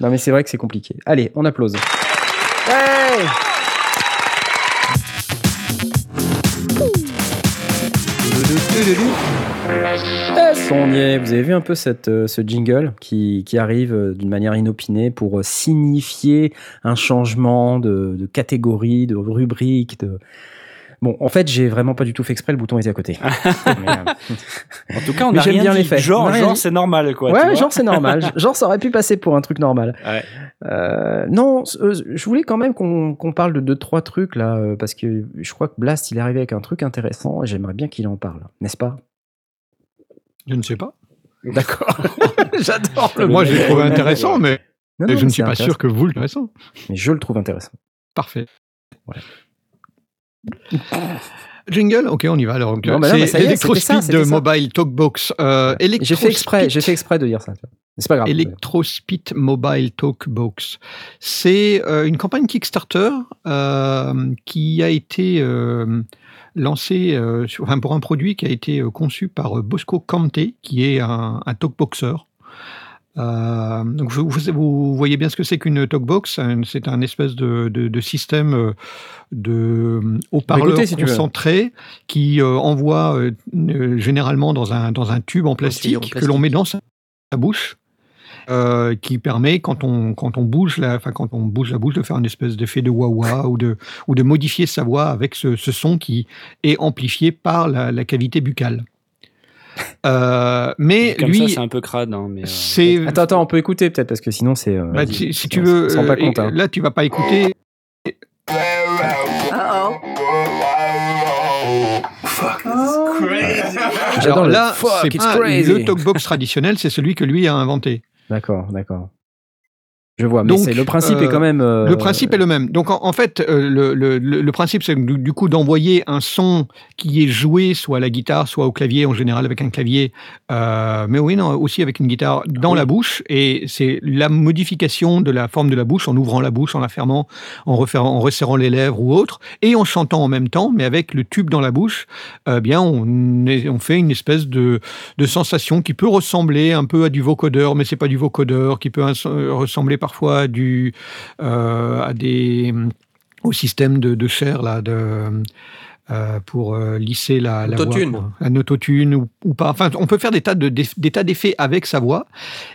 Non, mais c'est vrai que c'est compliqué. Allez, on applause. On y est. Vous avez vu un peu euh, ce jingle qui, arrive euh, d'une manière inopinée pour euh, signifier un changement de catégorie, de rubrique. De... Bon, en fait, j'ai vraiment pas du tout fait exprès. Le bouton était à côté. Mais, euh, En tout cas, on a rien bien dit. les faits. Genre, genre dit. c'est normal, quoi. tu ouais, vois. genre c'est normal. genre ça aurait pu passer pour un truc normal. Ouais. Euh, non, euh, je voulais quand même qu'on qu'on parle de deux trois trucs là euh, parce que je crois que Blast il est arrivé avec un truc intéressant et j'aimerais bien qu'il en parle, n'est-ce pas? Je ne sais pas. D'accord. J'adore le Moi, l'ai trouvé intéressant, mais Non, non, je mais ne suis pas sûr que vous le intéressant. Mais je le trouve intéressant. Parfait. Jingle, ok, on y va. Alors, bah c'est Electrospeed c'était de ça. Mobile Talkbox. Euh, J'ai fait exprès, j'ai fait exprès de dire ça. C'est pas grave. Electrospeed Mobile Talkbox. C'est euh, une campagne Kickstarter euh, qui a été lancée sur- enfin, pour un produit qui a été conçu par Bosco Kante, qui est un, un talkboxer. Euh, donc vous, voyez bien ce que c'est qu'une talkbox. Un- C'est un espèce de, de- de système euh, de euh, haut-parleur si concentré qui euh, envoie euh, généralement dans un, dans un tube en plastique, que l'on met dans sa bouche. euh, qui permet quand on quand on bouge la enfin quand on bouge la bouche de faire une espèce d'effet de wah wah ou de ou de modifier sa voix avec ce, ce son qui est amplifié par la, la cavité buccale. Euh, mais Comme lui, ça, c'est un peu crade. hein, mais, euh, c'est Attends, attends, on peut écouter peut-être parce que sinon c'est. euh, bah, si, tu veux, se pas compte. hein. là tu vas pas écouter. J'adore Alors le là, fuck, c'est it's pas crazy. le talkbox traditionnel, c'est celui que lui a inventé. D'accord, d'accord. Je vois, mais Donc, le principe euh, est quand même. euh, Le principe est le même. Donc en, en fait, euh, le, le- principe, c'est du, du coup d'envoyer un son qui est joué soit à la guitare, soit au clavier, en général avec un clavier, euh, mais oui, non, aussi avec une guitare dans Oui. la bouche. Et c'est la modification de la forme de la bouche en ouvrant la bouche, en la fermant, en, refermant, en resserrant les lèvres ou autre, et en chantant en même temps, mais avec le tube dans la bouche. euh, bien, on, est- on fait une espèce de, de sensation qui peut ressembler un peu à du vocodeur, mais c'est pas du vocodeur, qui peut ressembler parfois du euh, à des au système de, de chair là de euh, pour euh, lisser la, la voix, Autotune. quoi. un autotune ou, ou pas. Enfin, on peut faire des tas de des, des tas d'effets avec sa voix.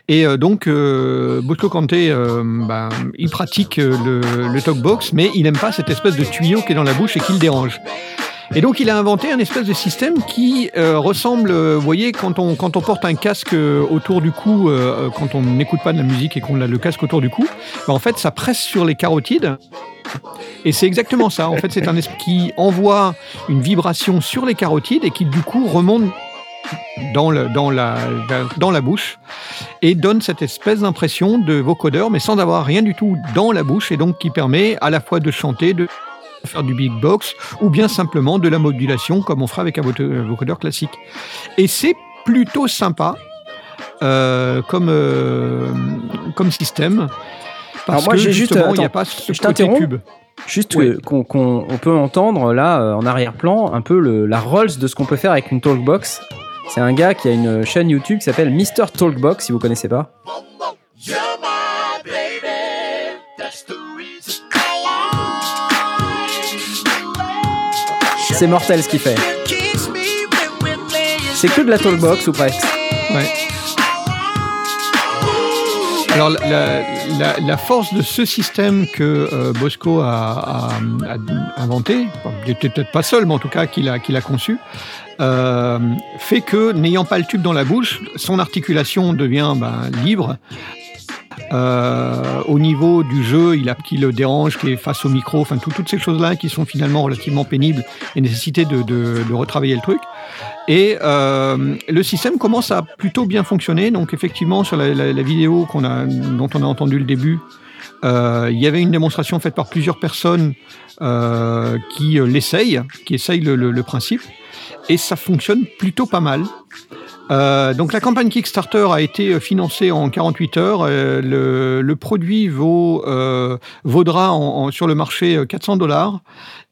Et euh, donc, euh, Bosco Kanté, euh, ben, il pratique le, le talkbox, mais il n'aime pas cette espèce de tuyau qui est dans la bouche et qui le dérange. Et donc, il a inventé un espèce de système qui euh, ressemble, euh, vous voyez, quand on, quand on porte un casque euh, autour du cou, quand on n'écoute pas de la musique et qu'on a le casque autour du cou, ben, en fait, ça presse sur les carotides. Et c'est exactement ça. En fait, c'est un esprit qui envoie une vibration sur les carotides et qui, du coup, remonte dans, le, dans, la, dans la bouche et donne cette espèce d'impression de vocodeur, mais sans avoir rien du tout dans la bouche, et donc qui permet à la fois de chanter, de faire du big box, ou bien simplement de la modulation, comme on fera avec un euh, vocodeur classique. Et c'est plutôt sympa euh, comme, euh, comme système. Parce Alors moi, que j'ai juste- justement, il n'y a pas ce je côté. Juste Oui. qu'on qu'on- on peut entendre là en arrière-plan un peu le, la Rolls de ce qu'on peut faire avec une talkbox. C'est un gars qui a une chaîne YouTube qui s'appelle Mr Talkbox si vous connaissez pas. C'est mortel ce qu'il fait. C'est que de la talkbox ou presque. Alors la, force de ce système que euh, Bosco a, inventé, peut-être pas seul, mais en tout cas qu'il a, qu'il a conçu, euh, fait que n'ayant pas le tube dans la bouche, son articulation devient ben, libre. Euh, au niveau du jeu, il a qui le dérange, qui est face au micro, enfin tout- toutes ces choses-là qui sont finalement relativement pénibles et nécessité de, retravailler le truc. Et euh, le système commence à plutôt bien fonctionner. Donc effectivement, sur la, vidéo dont on a entendu le début, euh, il y avait une démonstration faite par plusieurs personnes qui l'essayent, qui essayent le principe, et ça fonctionne plutôt pas mal. Euh, donc la campagne Kickstarter a été euh, financée en 48 heures. Euh, le, le produit vaut, euh, vaudra en- en- sur le marché euh, 400 dollars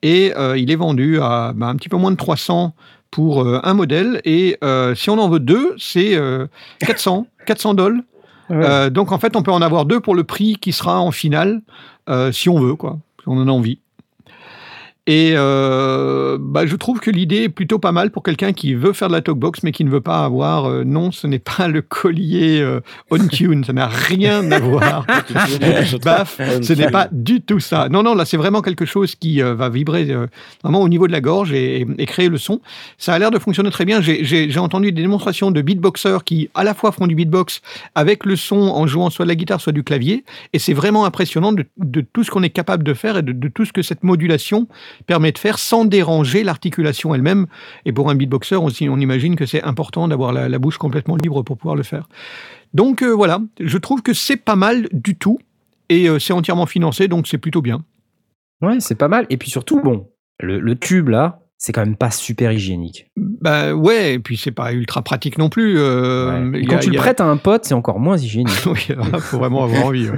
et euh, il est vendu à bah, un petit peu moins de 300 pour euh, un modèle. Et euh, si on en veut deux, c'est euh, 400, 400 dollars. Euh, donc en fait, on peut en avoir deux pour le prix qui sera en finale, euh, si on veut, quoi, si on en a envie. Et euh, bah, je trouve que l'idée est plutôt pas mal pour quelqu'un qui veut faire de la talkbox, mais qui ne veut pas avoir. euh, non, ce n'est pas le collier euh, on tune, ça n'a rien à voir. Baf, ce n'est pas du tout ça. Non, non, là, c'est vraiment quelque chose qui euh, va vibrer vraiment au niveau de la gorge et, et créer le son. Ça a l'air de fonctionner très bien. J'ai- entendu des démonstrations de beatboxers qui, à la fois, font du beatbox avec le son en jouant soit de la guitare, soit du clavier. Et c'est vraiment impressionnant de, de tout ce qu'on est capable de faire et de, de tout ce que cette modulation permet de faire sans déranger l'articulation elle-même. Et pour un beatboxer aussi, on imagine que c'est important d'avoir la, bouche complètement libre pour pouvoir le faire. Donc euh, voilà, je trouve que c'est pas mal du tout. Et euh, c'est entièrement financé, donc c'est plutôt bien. Ouais, c'est pas mal. Et puis surtout, bon, le tube là, c'est quand même pas super hygiénique. Bah ouais, et puis c'est pas ultra pratique non plus. euh, Ouais. Et quand a- tu le a- prêtes à un pote, c'est encore moins hygiénique. oui, il faut vraiment avoir envie. ouais.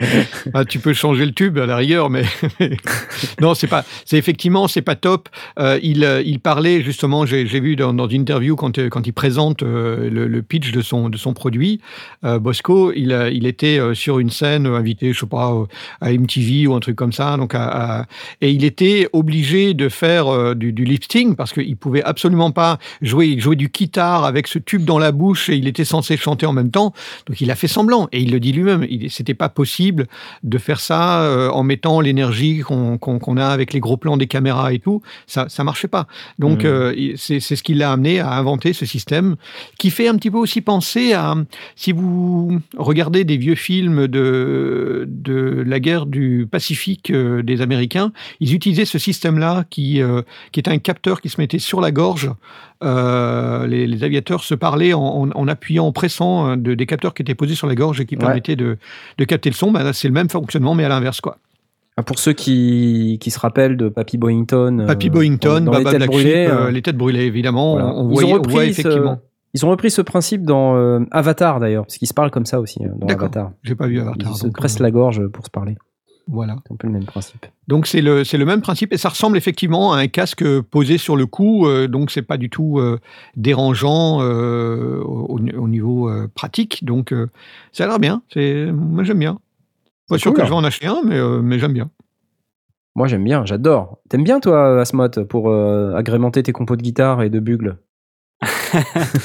Ah, tu peux changer le tube à la rigueur, mais non, c'est pas. C'est effectivement, c'est pas top. Euh, il, euh, il parlait justement. J'ai vu dans, dans une interview quand, quand il présente euh, le, le pitch de son de son produit, Bosco. Il, il était sur une scène invité, je sais pas, à MTV ou un truc comme ça. Donc, à- à- et il était obligé de faire euh, du, du lifting parce qu'il pouvait absolument pas jouer, jouer du guitare avec ce tube dans la bouche et il était censé chanter en même temps. Donc il a fait semblant et il le dit lui-même. Il- C'était pas possible de faire ça euh, en mettant l'énergie qu'on qu'on a avec les gros plans des caméras et tout. Ça, ça marchait pas. Donc Mhm. euh, il- c'est ce qui l'a amené à inventer ce système qui fait un petit peu aussi penser à si vous regardez des vieux films de de la guerre du Pacifique euh, des Américains, ils utilisaient ce système-là qui euh, qui un capteur qui se mettait sur la gorge. Euh, les, les aviateurs se parlaient en, en- en appuyant, en pressant euh, de- des capteurs qui étaient posés sur la gorge et qui Ouais. permettaient de, de capter le son. Ben c'est le même fonctionnement, mais à l'inverse, quoi. Ah, Pour ceux qui, qui se rappellent de Papy Boyington. Papy Boyington, dans les têtes Black brûlées, Sheep, euh, les têtes brûlées, évidemment. voilà. On, on Ils voyait- ont on repris ce- effectivement. Ils ont repris ce principe dans euh, Avatar d'ailleurs, parce qu'ils se parlent comme ça aussi euh, dans. Avatar. J'ai pas vu Ils Avatar. se donc, pressent la gorge pour se parler. Voilà. C'est un peu le même principe. Donc c'est le c'est le même principe et ça ressemble effectivement à un casque posé sur le cou, euh, donc c'est pas du tout euh, dérangeant euh, au, au niveau euh, pratique. Donc ça a l'air bien. C'est moi j'aime bien. Pas sûr cool. que je vais en acheter un, mais mais j'aime bien. Moi j'aime bien, j'adore. T'aimes bien toi, Asmot, pour agrémenter tes compos de guitare et de bugle?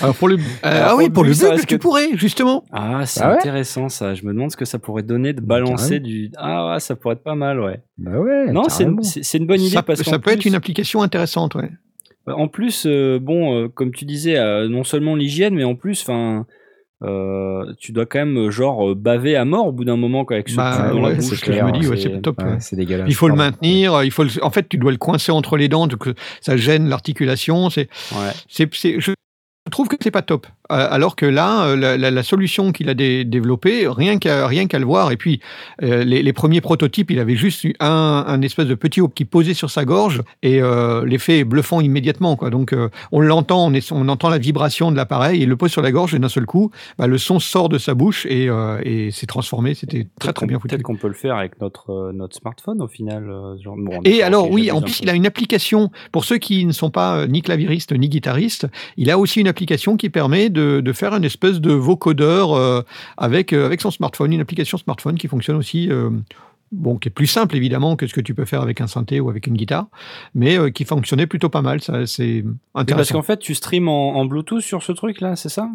Alors pour le Alors, ah oui pour pour le le bugle, ça risque tu pourrais justement. Ah, c'est Ah ouais intéressant ça. Je me demande ce que ça pourrait donner de balancer du. Ah ouais, ça pourrait être pas mal, ouais. Bah ouais. non, c'est une, bonne idée ça parce ça qu'en peut être une application intéressante. Ouais. En plus, euh, bon, euh, comme tu disais, euh, non seulement l'hygiène, mais en plus, enfin, euh, tu dois quand même euh, genre euh, baver à mort au bout d'un moment quoi, avec ce Bah, dans la ouais, bouche. c'est ce que je me dis, ouais, c'est top. Ouais, ouais. c'est dégueulasse. Il faut le maintenir, il faut le- en fait tu dois le coincer entre les dents, donc ça gêne l'articulation. C'est Ouais. c'est, c'est- je trouve que c'est pas top. Euh, Alors que là, euh, la, la- la solution qu'il a dé- développée, rien qu'à rien qu'à le voir, et puis euh, les, les premiers prototypes, il avait juste un, un espèce de petit haut qui posait sur sa gorge, et euh, l'effet est bluffant immédiatement. Quoi. Donc euh, on l'entend, on, est- on entend la vibration de l'appareil, il le pose sur la gorge, et d'un seul coup, bah, le son sort de sa bouche et, et c'est transformé. C'était très très bien foutu. Peut-être qu'on peut le faire avec notre, notre smartphone au final. genre, bon, Et alors oui, en plus, il a une application, pour ceux qui ne sont pas ni claviristes ni guitaristes, il a aussi une application qui permet de, de faire une espèce de vocodeur euh, avec, euh, avec son smartphone, une application smartphone qui fonctionne aussi, euh, bon, qui est plus simple évidemment que ce que tu peux faire avec un synthé ou avec une guitare, mais euh, qui fonctionnait plutôt pas mal, ça c'est Mais Parce intéressant. qu'en fait, tu streams en, en Bluetooth sur ce truc là, c'est ça?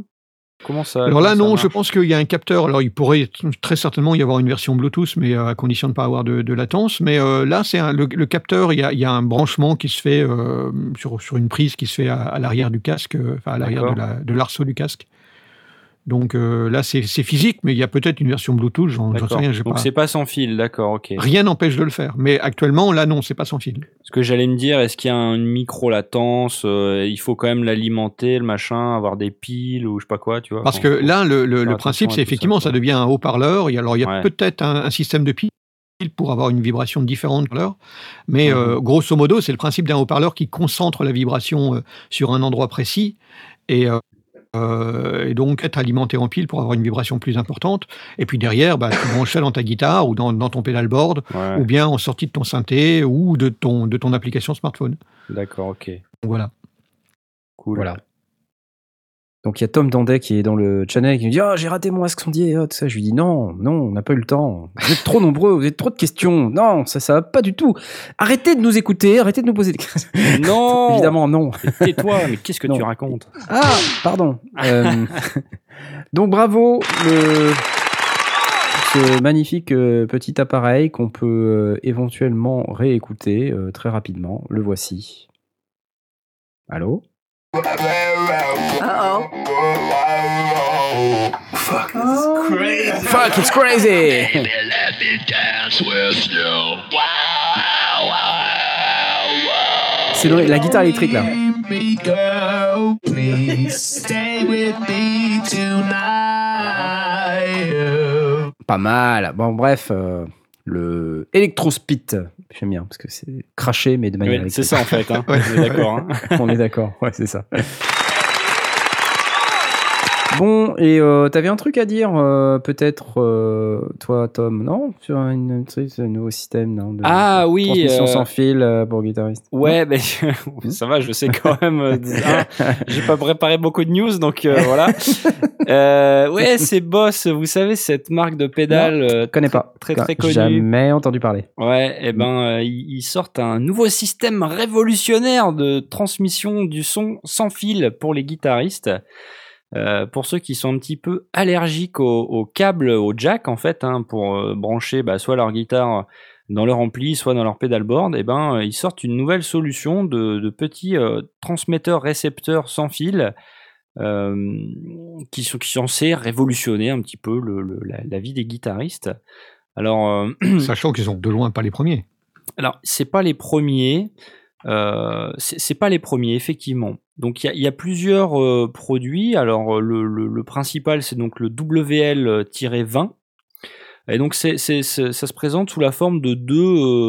Comment ça Alors là, non, je pense qu'il y a un capteur. Alors, il pourrait très certainement y avoir une version Bluetooth, mais euh, à condition de ne pas avoir de, de latence. Mais euh, là, c'est le, le capteur. Il y, a, il y a un branchement qui se fait euh, sur, sur une prise qui se fait à, à l'arrière du casque, enfin à l'arrière de, D'accord. la- de l'arceau du casque. Donc euh, là, c'est physique, mais il y a peut-être une version Bluetooth. J'en sais rien. Donc pas- c'est pas sans fil, d'accord, ok. Rien n'empêche de le faire. Mais actuellement, là, non, c'est pas sans fil. Ce que j'allais me dire, est-ce qu'il y a une micro-latence euh, Il faut quand même l'alimenter, le machin, avoir des piles ou je sais pas quoi, tu vois. Parce que là, le, principe, c'est ça, effectivement, ça, devient un haut-parleur. Alors, il y a Ouais. peut-être un, un système de piles pour avoir une vibration différente de l'heure. Mais Mhm. euh, grosso modo, c'est le principe d'un haut-parleur qui concentre la vibration sur un endroit précis. Et, euh, euh, et donc être alimenté en pile pour avoir une vibration plus importante. Et puis derrière, bah, tu branches ça dans ta guitare ou dans, dans ton pedalboard, Ouais, ou bien en sortie de ton synthé ou de ton, de ton application smartphone. d'accord, ok. Voilà. Cool. Voilà. Donc il y a Tom Dandet qui est dans le channel qui me dit Ah, j'ai raté mon Ask Sondier. ah, tout ça. Je lui dis Non, non, on n'a pas eu le temps. Vous êtes trop nombreux, vous avez trop de questions. Non, ça, ça va pas du tout. Arrêtez de nous écouter, arrêtez de nous poser des questions. Non Évidemment, non. Tais-toi, mais qu'est-ce que Non. tu racontes? Ah, pardon. Euh, donc bravo le, ce magnifique euh, petit appareil qu'on peut euh, éventuellement réécouter très rapidement. Le voici. Allô? Fuck, it's crazy C'est le- la guitare électrique là. Pas mal. Bon, bref, euh, le Electrospit. J'aime bien parce que c'est craché, mais de manière Oui, C'est ça en fait, hein. Ouais. on est d'accord. hein. On est d'accord, ouais, c'est ça. Bon, et euh, t'avais un truc à dire, euh, peut-être, euh, toi, Tom, non? Sur une, ce nouveau système non, de Ah oui, transmission euh, sans fil pour guitariste. Ouais, mais ça va, je sais quand même. hein, J'ai pas préparé beaucoup de news, donc voilà. Ouais, c'est Boss, vous savez, cette marque de pédales euh, Je connais pas. très très J'ai connue. Jamais entendu parler. Ouais, et ben euh, ils ils sortent un nouveau système révolutionnaire de transmission du son sans fil pour les guitaristes. Euh, pour ceux qui sont un petit peu allergiques au, au câble, au jack en fait, hein, pour euh, brancher bah, soit leur guitare dans leur ampli, soit dans leur pedalboard, et ben euh, ils sortent une nouvelle solution de, de petits euh, transmetteurs récepteurs sans fil qui sont qui sont censés révolutionner un petit peu le- le- la, la vie des guitaristes. Alors Sachant qu'ils sont de loin pas les premiers. alors, c'est pas les premiers. Euh, c'est pas les premiers, effectivement. Donc, il y a, il y a plusieurs euh, produits. Alors, euh, le, le- le principal, c'est donc le WL-20. Et donc, ça se présente sous la forme de deux.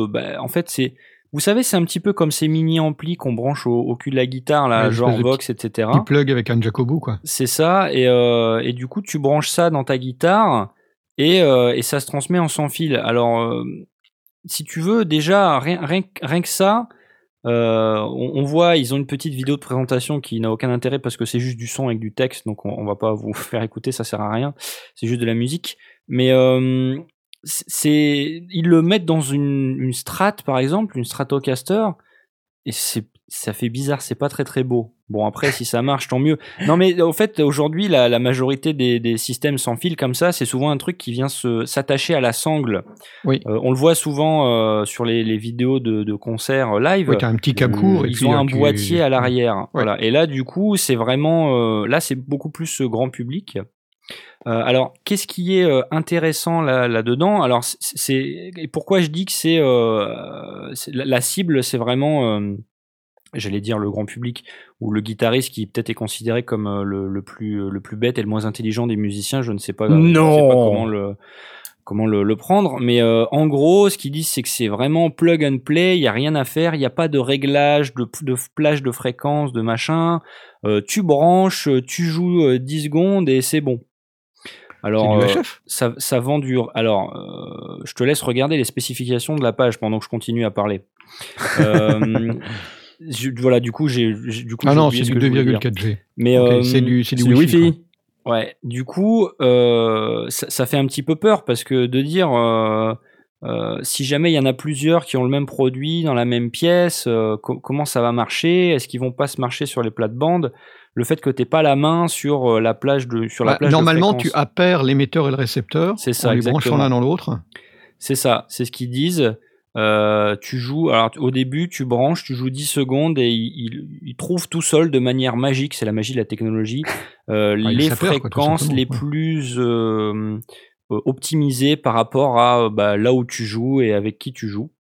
euh, bah, en fait, c'est. Vous savez, c'est un petit peu comme ces mini-amplis qu'on branche au, au cul de la guitare, là, Ouais, genre Vox, etc. Ils plug avec un bout, quoi. C'est ça, et, euh, et du coup, tu branches ça dans ta guitare et, euh, et ça se transmet en sans fil. Alors, euh, si tu veux, déjà, rien, rien que ça, euh, on, on voit, ils ont une petite vidéo de présentation qui n'a aucun intérêt parce que c'est juste du son avec du texte, donc on, va pas vous faire écouter, ça sert à rien, c'est juste de la musique. Mais euh, c'est, ils le mettent dans une, une strat, par exemple, une Stratocaster, et c'est ça fait bizarre, c'est pas très très beau. Bon après si ça marche tant mieux. Non mais au fait aujourd'hui la, la majorité des, des systèmes sans fil comme ça c'est souvent un truc qui vient s'attacher à la sangle. Oui. Euh, on le voit souvent euh, sur les, les vidéos de, de concerts euh, live. Ouais, t'as un petit câble court. et Ils puis, ont un tu- boîtier à l'arrière. Ouais. Voilà. Et là, du coup, c'est vraiment. euh, là, c'est beaucoup plus grand public. Euh, alors, qu'est-ce qui est euh, intéressant là- là-dedans? Alors, c'est- pourquoi je dis que c'est euh, la, la cible, c'est vraiment, j'allais dire le grand public ou le guitariste qui peut-être est considéré comme euh, le, le plus le plus bête et le moins intelligent des musiciens. Je ne sais pas. je ne sais pas Non. comment le comment le, le prendre. Mais euh, en gros, ce qu'ils disent, c'est que c'est vraiment plug and play. Il y a rien à faire. Il n'y a pas de réglage, de, de plage de fréquence, de machin. Euh, tu branches, tu joues euh, 10 secondes et c'est bon. Alors, euh, ça, ça vend du. Alors, euh, je te laisse regarder les spécifications de la page pendant que je continue à parler. Euh, je- voilà, du coup, j'ai du coup. Ah non, c'est ce du que je voulais dire. 2,4G. Mais Ok, euh, c'est du, du Wi-Fi. Ouais, du coup, euh, ça, ça fait un petit peu peur parce que de dire, euh, euh, si jamais il y en a plusieurs qui ont le même produit dans la même pièce, co- comment ça va marcher? Est-ce qu'ils vont pas se marcher sur les plates-bandes? Le fait que tu pas la main sur la plage de sur la Bah, plage de normalement, tu appaires l'émetteur et le récepteur C'est ça, en les branchant l'un dans l'autre. C'est ça, c'est ce qu'ils disent. Euh, tu joues, alors au début, tu branches, tu joues 10 secondes et il, il- il trouve tout seul de manière magique, c'est la magie de la technologie, euh, il les quoi, fréquences les ouais. plus euh, optimisées par rapport à bah, là où tu joues et avec qui tu joues.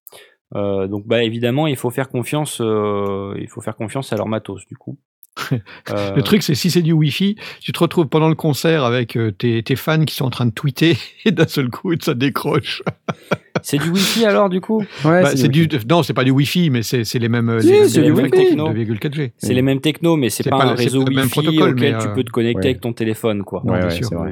Donc bah évidemment il faut faire confiance il faut faire confiance à leur matos du coup Euh, Le truc, c'est si c'est du Wi-Fi, tu te retrouves pendant le concert avec euh, tes, tes fans qui sont en train de tweeter et d'un seul coup, ça décroche. c'est du wifi alors du coup? Ouais, Bah, c'est du, non, c'est pas du Wi-Fi, mais c'est les mêmes, euh, Si, les c'est 2,4G. c'est les mêmes technos mais c'est pas, pas un réseau pas le même wifi protocole, auquel mais, tu peux te connecter ouais. avec ton téléphone quoi Ouais,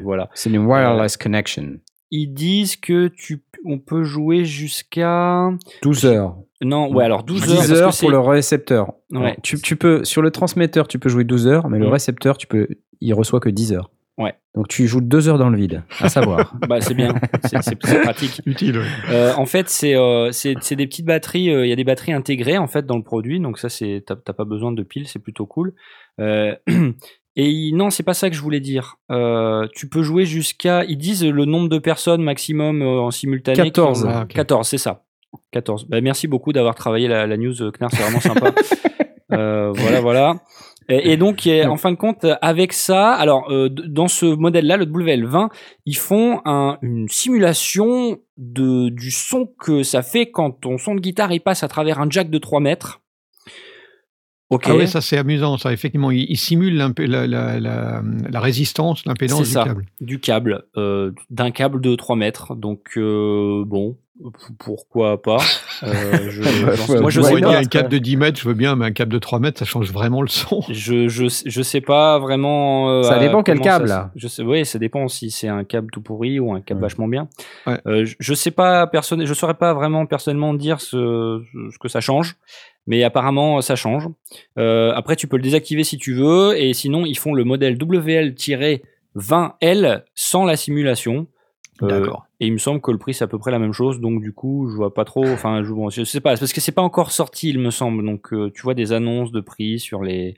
voilà C'est une wireless connection. ils disent que tu on peut jouer jusqu'à 12 heures. Non ouais alors 12 10 heures parce heures que c'est pour le récepteur. Ouais. Alors, Tu, tu peux, sur le transmetteur, tu peux jouer 12 heures, mais le Mm. récepteur, tu peux, il reçoit que 10 heures. Ouais. Donc tu joues 2 heures dans le vide, à savoir. bah c'est bien c'est pratique Utile. ouais. Euh, en fait, c'est euh, c'est c'est des petites batteries. euh, Il y a des batteries intégrées en fait dans le produit, donc ça c'est t'as pas besoin de piles, c'est plutôt cool. Euh, et non, c'est pas ça que je voulais dire. Euh, tu peux jouer jusqu'à. Ils disent le nombre de personnes maximum euh, en simultané. qui 14. ont- Ah, ok. 14, c'est ça. 14. Bah, merci beaucoup d'avoir travaillé la, la news, euh, Knarr, c'est vraiment sympa. Euh, voilà, voilà. Et, et donc, et en fin de compte, avec ça, alors euh, dans ce modèle-là, le WL20, ils font un- une simulation de, du son que ça fait quand ton son de guitare il passe à travers un jack de 3 mètres. Ok. Ah oui, ça c'est amusant, ça. Effectivement, il, il simule la, la, la, la résistance, l'impédance du câble. du câble, euh, d'un câble de 3 mètres. Donc, euh, bon, pourquoi pas Euh, je- Bah, j'en- ouais, Moi, je sais a un câble de 10 mètres, je veux bien, mais un câble de 3 mètres, ça change vraiment le son. Je, je, je sais pas vraiment. euh, Ça dépend quel ça câble, là. Je sais, oui, ça dépend si c'est un câble tout pourri ou un câble Ouais. vachement bien. Ouais. Euh, je, je sais pas personne, je saurais pas vraiment personnellement dire ce, ce que ça change, mais apparemment ça change. Euh, après, tu peux le désactiver si tu veux, et sinon ils font le modèle WL-20L sans la simulation. Euh, et il me semble que le prix c'est à peu près la même chose, donc du coup je vois pas trop. Enfin, je, bon, je sais pas, parce que c'est pas encore sorti, il me semble. Donc euh, tu vois des annonces de prix sur les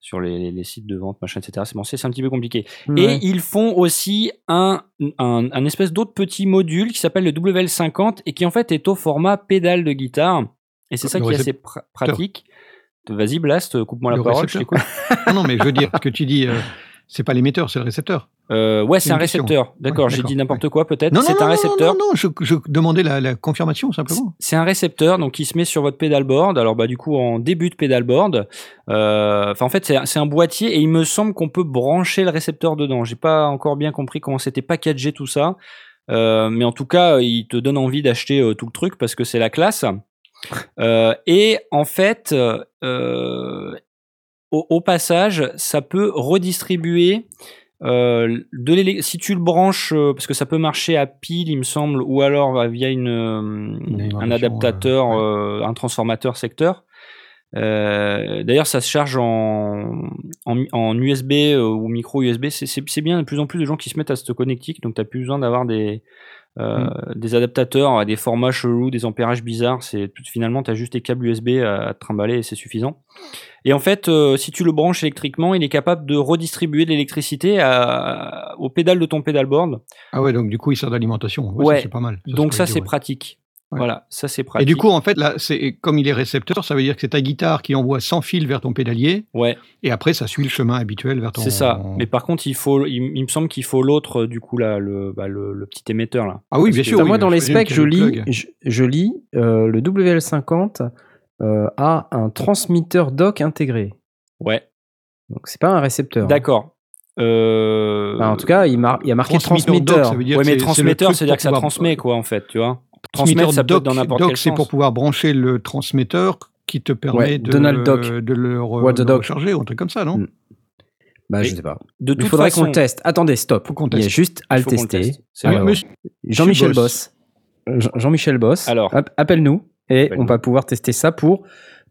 sur les, les sites de vente, machin, etc. C'est bon, c'est un petit peu compliqué. Et ils font aussi un, un, un espèce d'autre petit module qui s'appelle le WL50 et qui en fait est au format pédale de guitare. Et c'est ça qui est assez pra- pratique. Vas-y, Blast, coupe-moi la Le parole, je non, mais je veux dire, ce que tu dis, euh, c'est pas l'émetteur, c'est le récepteur. Euh, ouais, c'est un question. récepteur. D'accord, Ouais, j'ai dit n'importe quoi peut-être. Non, non, C'est non, un non, récepteur. Non, non, je, je demandais la, la confirmation simplement. C'est un récepteur donc qui se met sur votre pédalboard. Alors bah du coup en début de pédalboard, euh, en fait c'est un- boîtier et il me semble qu'on peut brancher le récepteur dedans. J'ai pas encore bien compris comment c'était packagé tout ça, Euh, mais en tout cas il te donne envie d'acheter euh, tout le truc parce que c'est la classe. Euh, et en fait, euh, au, au passage, ça peut redistribuer euh, de si tu le branches, euh, parce que ça peut marcher à pile, il me semble, ou alors euh, via une, euh, Une un adaptateur, un transformateur secteur. D'ailleurs, ça se charge en, en, en USB ou micro USB. C'est- bien, de plus en plus de gens qui se mettent à ce connectique, donc tu n'as plus besoin d'avoir des, euh, des adaptateurs à des formats chelous, des ampérages bizarres. C'est Finalement, tu as juste des câbles USB à, à te trimballer et c'est suffisant. Et en fait, euh, si tu le branches électriquement, il est capable de redistribuer de l'électricité à- au pédale de ton pédalboard. Ah ouais, donc du coup, il sert d'alimentation. Ouais, c'est pas mal. Donc ça, c'est ouais. pratique. Ouais. Voilà, ça c'est Et pratique. du coup, en fait, là, c'est comme il est récepteur, ça veut dire que c'est ta guitare qui envoie sans fil vers ton pédalier, ouais, et après, ça suit le chemin habituel vers ton. c'est ça. Mais par contre, il faut, il, il me semble qu'il faut l'autre, euh, du coup là, le, bah, le, le petit émetteur là. Ah oui, Parce bien que- sûr. Oui, moi, dans les specs, je lis, je, je lis euh, le WL50 euh, a un transmetteur dock intégré. Ouais, Donc, c'est pas un récepteur. d'accord. Euh... Enfin, en tout cas, il, mar- il y a marqué Transmetteur dock, transmetteur. ça veut dire ouais, mais transmetteur, c'est-à-dire que ça pouvoir- transmet quoi en fait, tu vois. Transmetteur Transmettre, ça peut être dock, dans n'importe quel c'est sens. pour pouvoir brancher le transmetteur qui te permet Ouais, de, Donald le, Dock. de le, re- What the le dock. recharger ou un truc comme ça, non Mm. Bah, je sais pas. De Il faudrait façon, qu'on le teste. Attendez, stop. Faut qu'on Il y a juste à le faut qu'on le tester. teste. C'est vrai. Alors, monsieur- Jean-Michel Boss. Boss. Jean- Jean-Michel Boss. Alors. App- appelle-nous. Et on va pouvoir tester ça pour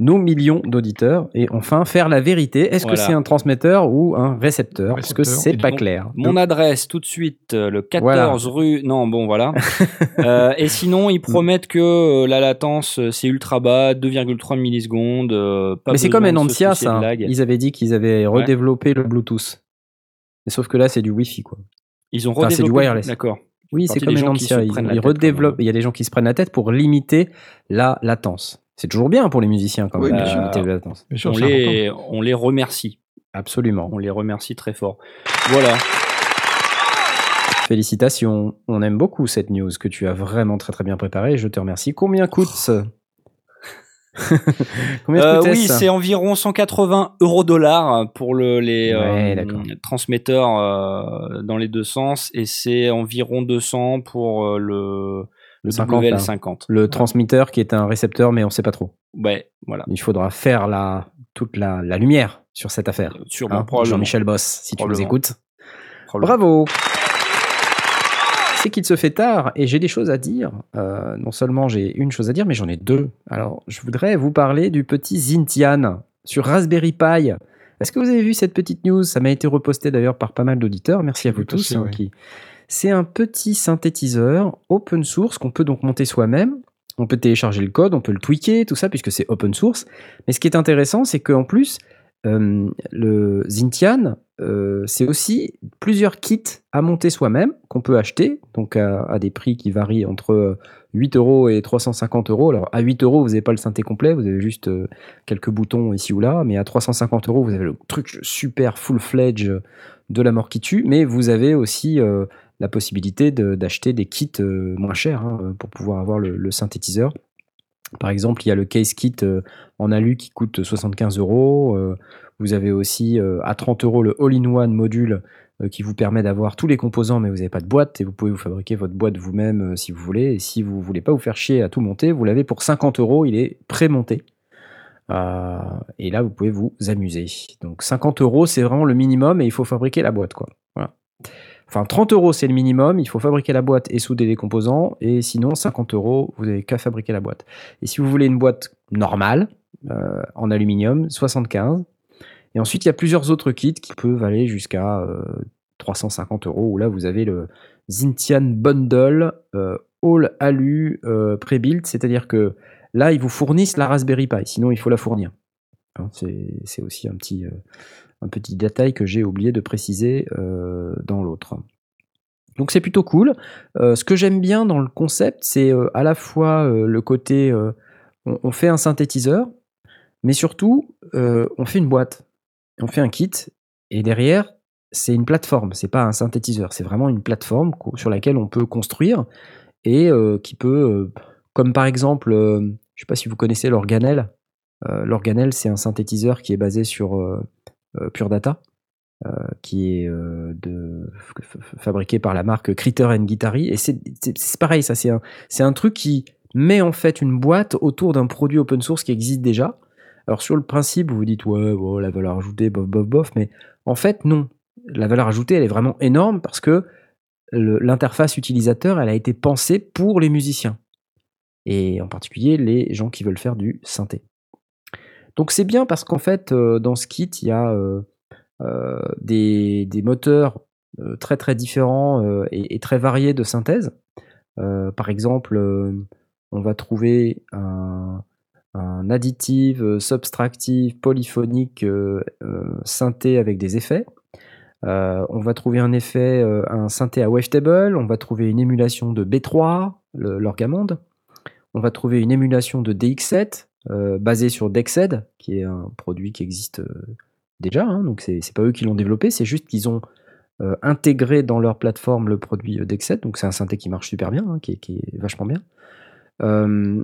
nos millions d'auditeurs et enfin faire la vérité. Est-ce que c'est un transmetteur ou un récepteur? Parce que c'est pas donc, clair. Mon adresse tout de suite, euh, le 14 rue. Non, bon, voilà. Euh, et sinon, ils promettent que euh, la latence, c'est ultra bas, 2,3 millisecondes. euh, pas Mais c'est comme Enancia, ça. lag. Ils avaient dit qu'ils avaient redéveloppé le Bluetooth. Mais sauf que là, c'est du Wi-Fi, quoi. Ils ont Enfin, c'est du redéveloppé- wireless. D'accord. Oui, c'est comme Enancia. Ils, ils redéveloppent. Il y a des gens qui se prennent la tête pour limiter la latence. C'est toujours bien pour les musiciens, quand Oui, même, bien sûr. Bien sûr, On les, on les remercie. Absolument. On les remercie très fort. Voilà. Félicitations. On aime beaucoup cette news que tu as vraiment très très bien préparée. Je te remercie. Combien coûte ce Combien Euh, oui, c'est environ 180 euros dollars pour le, les Ouais, euh, transmetteurs euh, dans les deux sens et c'est environ 200 pour euh, le, le 50, là. WL50. le transmetteur qui est un récepteur, mais on sait pas trop. Ouais, voilà. Il faudra faire la, toute la, la lumière sur cette affaire. Sûrement, Hein, probablement. Jean-Michel Boss, si tu nous écoutes. Bravo C'est qu'il se fait tard et j'ai des choses à dire. Euh, non seulement j'ai une chose à dire, mais j'en ai deux. Alors, je voudrais vous parler du petit Zintian sur Raspberry Pi. Est-ce que vous avez vu cette petite news? Ça m'a été reposté d'ailleurs par pas mal d'auditeurs. Merci à vous tous. passer, hein, ouais. qui... C'est un petit synthétiseur open source qu'on peut donc monter soi-même. On peut télécharger le code, on peut le tweaker, tout ça, puisque c'est open source. Mais ce qui est intéressant, c'est qu'en plus, euh, le Zintian, euh, c'est aussi plusieurs kits à monter soi-même qu'on peut acheter, donc à, des prix qui varient entre euh, 8 euros et 350 euros. Alors à 8 euros, vous n'avez pas le synthé complet, vous avez juste euh, quelques boutons ici ou là, mais à 350 euros, vous avez le truc super full-fledged de la mort qui tue, mais vous avez aussi euh, la possibilité d'acheter des kits euh, moins chers hein, pour pouvoir avoir le, synthétiseur. Par exemple, il y a le case kit euh, en alu qui coûte 75 euros. Euh, Vous avez aussi euh, à 30 euros le all-in-one module euh, qui vous permet d'avoir tous les composants, mais vous n'avez pas de boîte et vous pouvez vous fabriquer votre boîte vous-même euh, si vous voulez. Et si vous voulez pas vous faire chier à tout monter, vous l'avez pour 50 euros, il est pré-monté. Euh, et là, vous pouvez vous amuser. Donc 50 euros, c'est vraiment le minimum et il faut fabriquer la boîte. Quoi. Enfin, 30 euros, c'est le minimum. Il faut fabriquer la boîte et souder les composants. Et sinon, 50 euros, vous n'avez qu'à fabriquer la boîte. Et si vous voulez une boîte normale, euh, en aluminium, 75. Et ensuite, il y a plusieurs autres kits qui peuvent aller jusqu'à euh, 350 euros, où là, vous avez le Zintian Bundle euh, All Alu euh, Pre-Built, c'est-à-dire que là, ils vous fournissent la Raspberry Pi, sinon il faut la fournir. Hein, c'est aussi un petit, euh, un petit détail que j'ai oublié de préciser euh, dans l'autre. Donc c'est plutôt cool. Euh, ce que j'aime bien dans le concept, c'est euh, à la fois le côté, on, fait un synthétiseur, mais surtout, on fait une boîte, on fait un kit, et derrière, c'est une plateforme. C'est pas un synthétiseur, c'est vraiment une plateforme sur laquelle on peut construire et qui peut, comme par exemple, je sais pas si vous connaissez l'Organel. Euh, L'Organel, c'est un synthétiseur qui est basé sur Pure Data, euh, qui est euh, fabriqué par la marque Critter and Guitary. Et c'est pareil, ça, c'est un, un truc qui met en fait une boîte autour d'un produit open source qui existe déjà. Alors sur le principe, vous vous dites ouais, bon, la valeur ajoutée, bof, bof, bof, mais en fait non. La valeur ajoutée, elle est vraiment énorme parce que l'interface utilisateur, elle a été pensée pour les musiciens et en particulier les gens qui veulent faire du synthé. Donc c'est bien parce qu'en fait, euh, dans ce kit, il y a euh, euh, des, moteurs très très différents et, très variés de synthèse. Par exemple, on va trouver un, additive, subtractive, polyphonique synthé avec des effets. On va trouver un effet, un synthé à wavetable, on va trouver une émulation de B3, le- l'orgamonde, on va trouver une émulation de DX7 euh, basée sur Dexed, qui est un produit qui existe euh, déjà, hein, donc c'est pas eux qui l'ont développé, c'est juste qu'ils ont euh, intégré dans leur plateforme le produit Dexed, donc c'est un synthé qui marche super bien, hein, qui, est, vachement bien. Un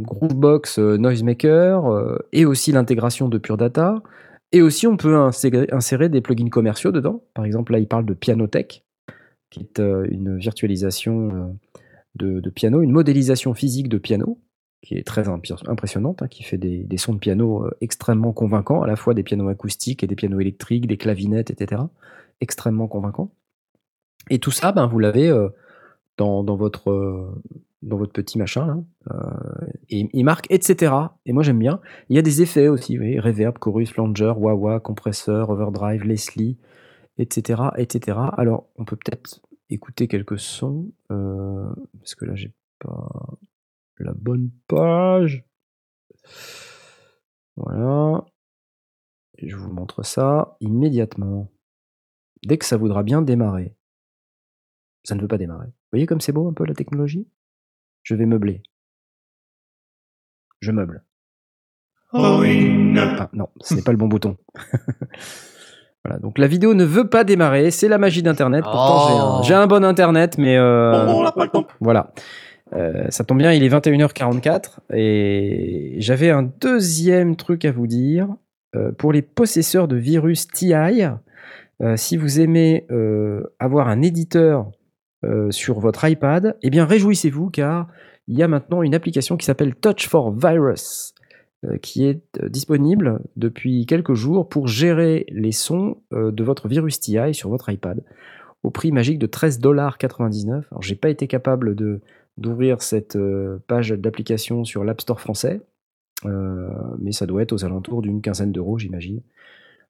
Groovebox Noisemaker et aussi l'intégration de Pure Data. Et aussi, on peut insérer, des plugins commerciaux dedans. Par exemple, là, il parle de Pianotech, qui est une virtualisation de, de piano, une modélisation physique de piano, qui est très impressionnante, hein, qui fait des, sons de piano euh, extrêmement convaincants, à la fois des pianos acoustiques et des pianos électriques, des clavinettes, etc. Extrêmement convaincants. Et tout ça, ben, vous l'avez euh, dans, votre, euh, dans votre petit machin et il marque etc. Et moi j'aime bien. Il y a des effets aussi, vous voyez, reverb, chorus, flanger, wah-wah, compresseur, overdrive, Leslie, etc., etc. Alors on peut peut-être écouter quelques sons parce que là j'ai pas la bonne page. Voilà. Et je vous montre ça immédiatement. Dès que ça voudra bien démarrer. Ça ne veut pas démarrer. Vous voyez comme c'est beau un peu la technologie? Je vais meubler. Je meuble. Ah, non, ce n'est pas le bon bouton. voilà, donc la vidéo ne veut pas démarrer, c'est la magie d'Internet. Pourtant, j'ai un- Oh. j'ai un, bon Internet, mais euh, voilà. Euh, ça tombe bien, il est 21h44 et j'avais un deuxième truc à vous dire. Euh, pour les possesseurs de virus TI, euh, si vous aimez avoir un éditeur sur votre iPad, eh bien réjouissez-vous car il y a maintenant une application qui s'appelle Touch for Virus qui est disponible depuis quelques jours pour gérer les sons de votre virus TI sur votre iPad au prix magique de 13,99$. Alors j'ai pas été capable de d'ouvrir cette euh, page d'application sur l'App Store français, euh, mais ça doit être aux alentours d'une quinzaine d'euros, j'imagine.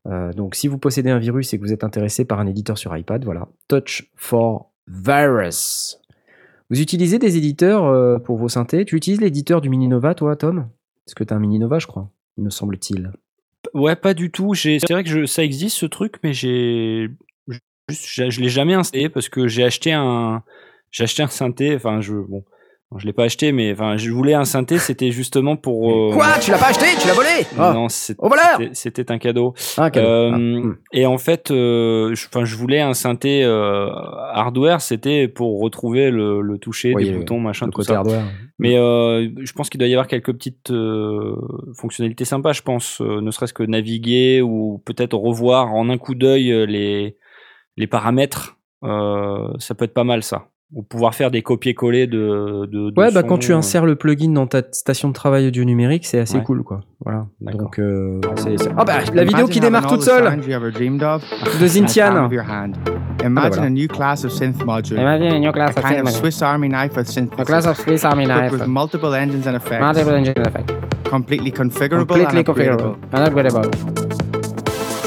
Euh, donc, si vous possédez un virus et que vous êtes intéressé par un éditeur sur iPad, voilà, Touch for Virus. Vous utilisez des éditeurs pour vos synthés? Tu utilises l'éditeur du Mininova, toi, Tom? Parce que tu as un Mininova, je crois, il me semble-t-il? Ouais, pas du tout. C'est vrai que ça existe ce truc, mais j'ai je, je l'ai jamais installé parce que j'ai acheté un, j'ai acheté un synthé. Enfin, je bon, je l'ai pas acheté, mais enfin, je voulais un synthé. C'était justement pour. euh, Quoi Tu l'as pas acheté Tu l'as volé Ah. Non, c'était- c'était un cadeau. Ah, cadeau. Euh, Ah, hmm. Et en fait, euh, je, enfin, je voulais un synthé euh, hardware. C'était pour retrouver le, le toucher Oui, des boutons, machin, le tout côté ça. hardware. Mais euh, je pense qu'il doit y avoir quelques petites euh, fonctionnalités sympas, je pense, euh, ne serait-ce que naviguer ou peut-être revoir en un coup d'œil les, les paramètres. Euh, ça peut être pas mal ça. Ou pouvoir faire des copier-coller de, de, de Ouais, bah quand tu euh. insères le plugin dans ta station de travail audio numérique, c'est assez Ouais. cool, quoi. Voilà. Donc, euh, c'est. c'est- Ah bah, la vidéo qui Imagine démarre toute seule de Zintian. of your hand. Imagine voilà. a new class of synth module, Imagine a new a class of kind of. Swiss Army knife of synthesis, A class of Swiss Army knife. with multiple engines and effects, Multiple engine effect. completely configurable Completely and configurable. upgradable. And upgradable.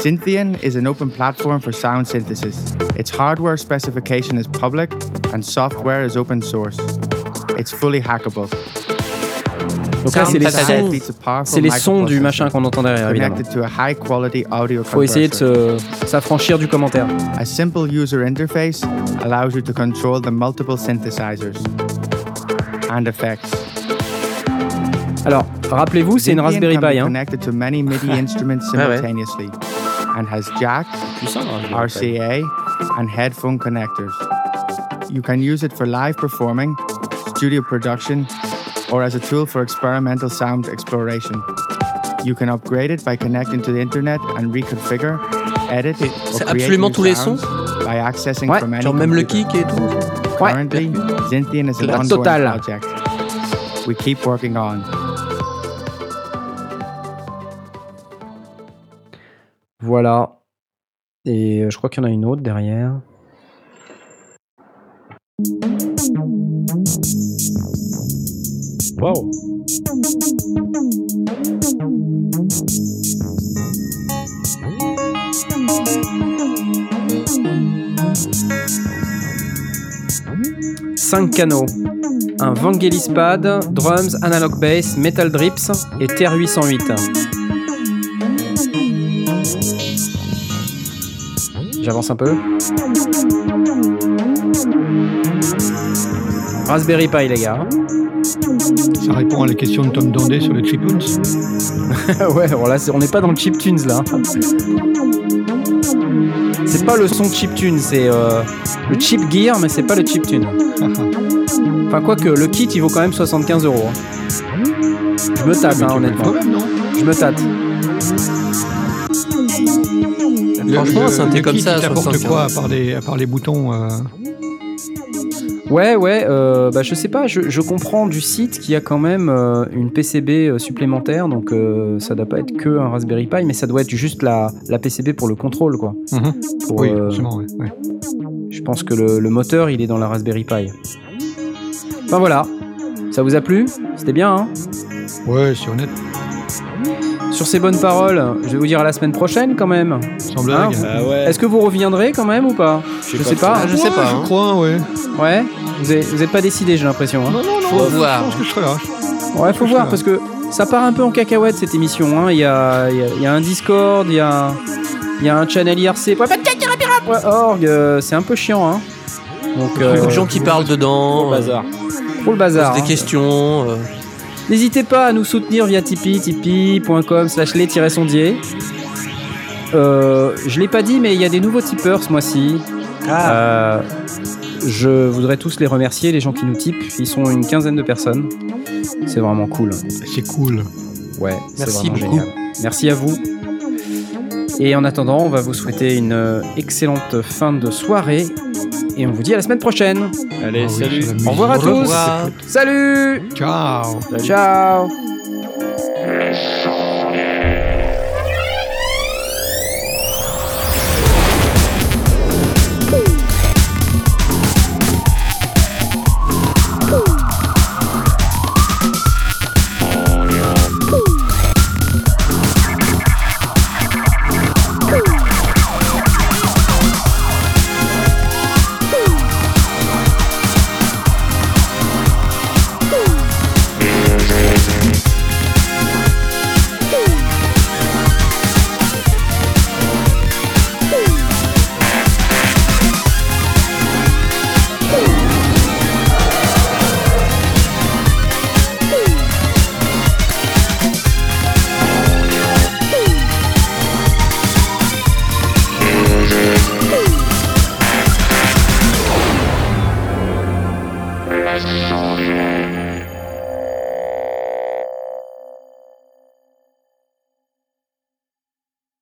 Synthian is an open platform for sound synthesis. Its hardware specification is public and software is open source. It's fully hackable. Donc là, c'est les sons, a c'est les sons du machin qu'on entend derrière, évidemment. connected to a high quality audio Faut essayer de se- s'affranchir du commentaire. A simple user interface allows you to control the multiple synthesizers and effects. Alors, rappelez-vous, c'est une Raspberry Pi. Hein. connected to many MIDI instruments ouais. And has jack, Puissant, hein, je dirais. RCA, and headphone connectors. You can use it for live performing, studio production, or as a tool for experimental sound exploration. You can upgrade it by connecting to the internet and reconfigure, edit, Et or create new tous les sounds sons by accessing Ouais, from any Genre même le kick et tout Currently, Zintian is an ongoing project. We keep working on. Voilà. Et euh, je crois qu'il y en a une autre derrière. Wow. Cinq canaux. Un Vangelis Pad, drums, analog bass, metal drips et TR-808. J'avance un peu. Raspberry Pi, les gars. Ça répond à la question de Tom Dandé sur le Chiptunes. ouais, alors là, on n'est pas dans le chiptunes là. C'est pas le son chiptune, c'est euh, le chip gear, mais c'est pas le chiptune. Enfin, quoique, le kit il vaut quand même 75 euros. hein. Je me tâte, hein, honnêtement. Quand même, non? Je me tâte. Franchement, un synthé le comme ça, il t'apporte 75. quoi à part, des, à part les boutons euh, Ouais, ouais, euh, bah, je sais pas, je, je comprends du site qu'il y a quand même euh, une PCB euh, supplémentaire, donc euh, ça doit pas être que un Raspberry Pi, mais ça doit être juste la, la PCB pour le contrôle, quoi. Mhm. Pour, Oui, forcément, ouais, ouais. Je pense que le, le moteur, il est dans la Raspberry Pi. Enfin voilà. Ça vous a plu? C'était bien, hein? Ouais, c'est honnête. Sur ces bonnes paroles, je vais vous dire à la semaine prochaine quand même. Sans blague. Hein Bah ouais. Est-ce que vous reviendrez quand même ou pas Je sais pas. Ah, je sais pas. Je hein. crois, ouais. Ouais Vous êtes, vous êtes pas décidé, j'ai l'impression. hein. Non, non, non. Faut je voir. pense que je serai là. Ouais, faut voir parce que ça part un peu en cacahuète cette émission. hein. Il y, a, il y a- il y a un Discord, il y a, il y a un channel IRC.org. euh, C'est un peu chiant. Hein. Donc, Beaucoup euh, de gens qui parlent dedans. Au bazar. pour le bazar. Hein. des questions. euh, N'hésitez pas à nous soutenir via Tipeee, tipeee.com slash les-sondier. Euh, je l'ai pas dit, mais il y a des nouveaux tipeurs ce mois-ci. Euh, je voudrais tous les remercier, les gens qui nous typent. Ils sont une quinzaine de personnes. C'est vraiment cool. C'est cool. Ouais, c'est Merci vraiment beaucoup. génial. Merci à vous. Et en attendant, on va vous souhaiter une euh, excellente fin de soirée. Et on vous dit à la semaine prochaine. Allez, Ah oui, salut. la Au revoir à Au tous. revoir. Salut. Ciao. Ciao.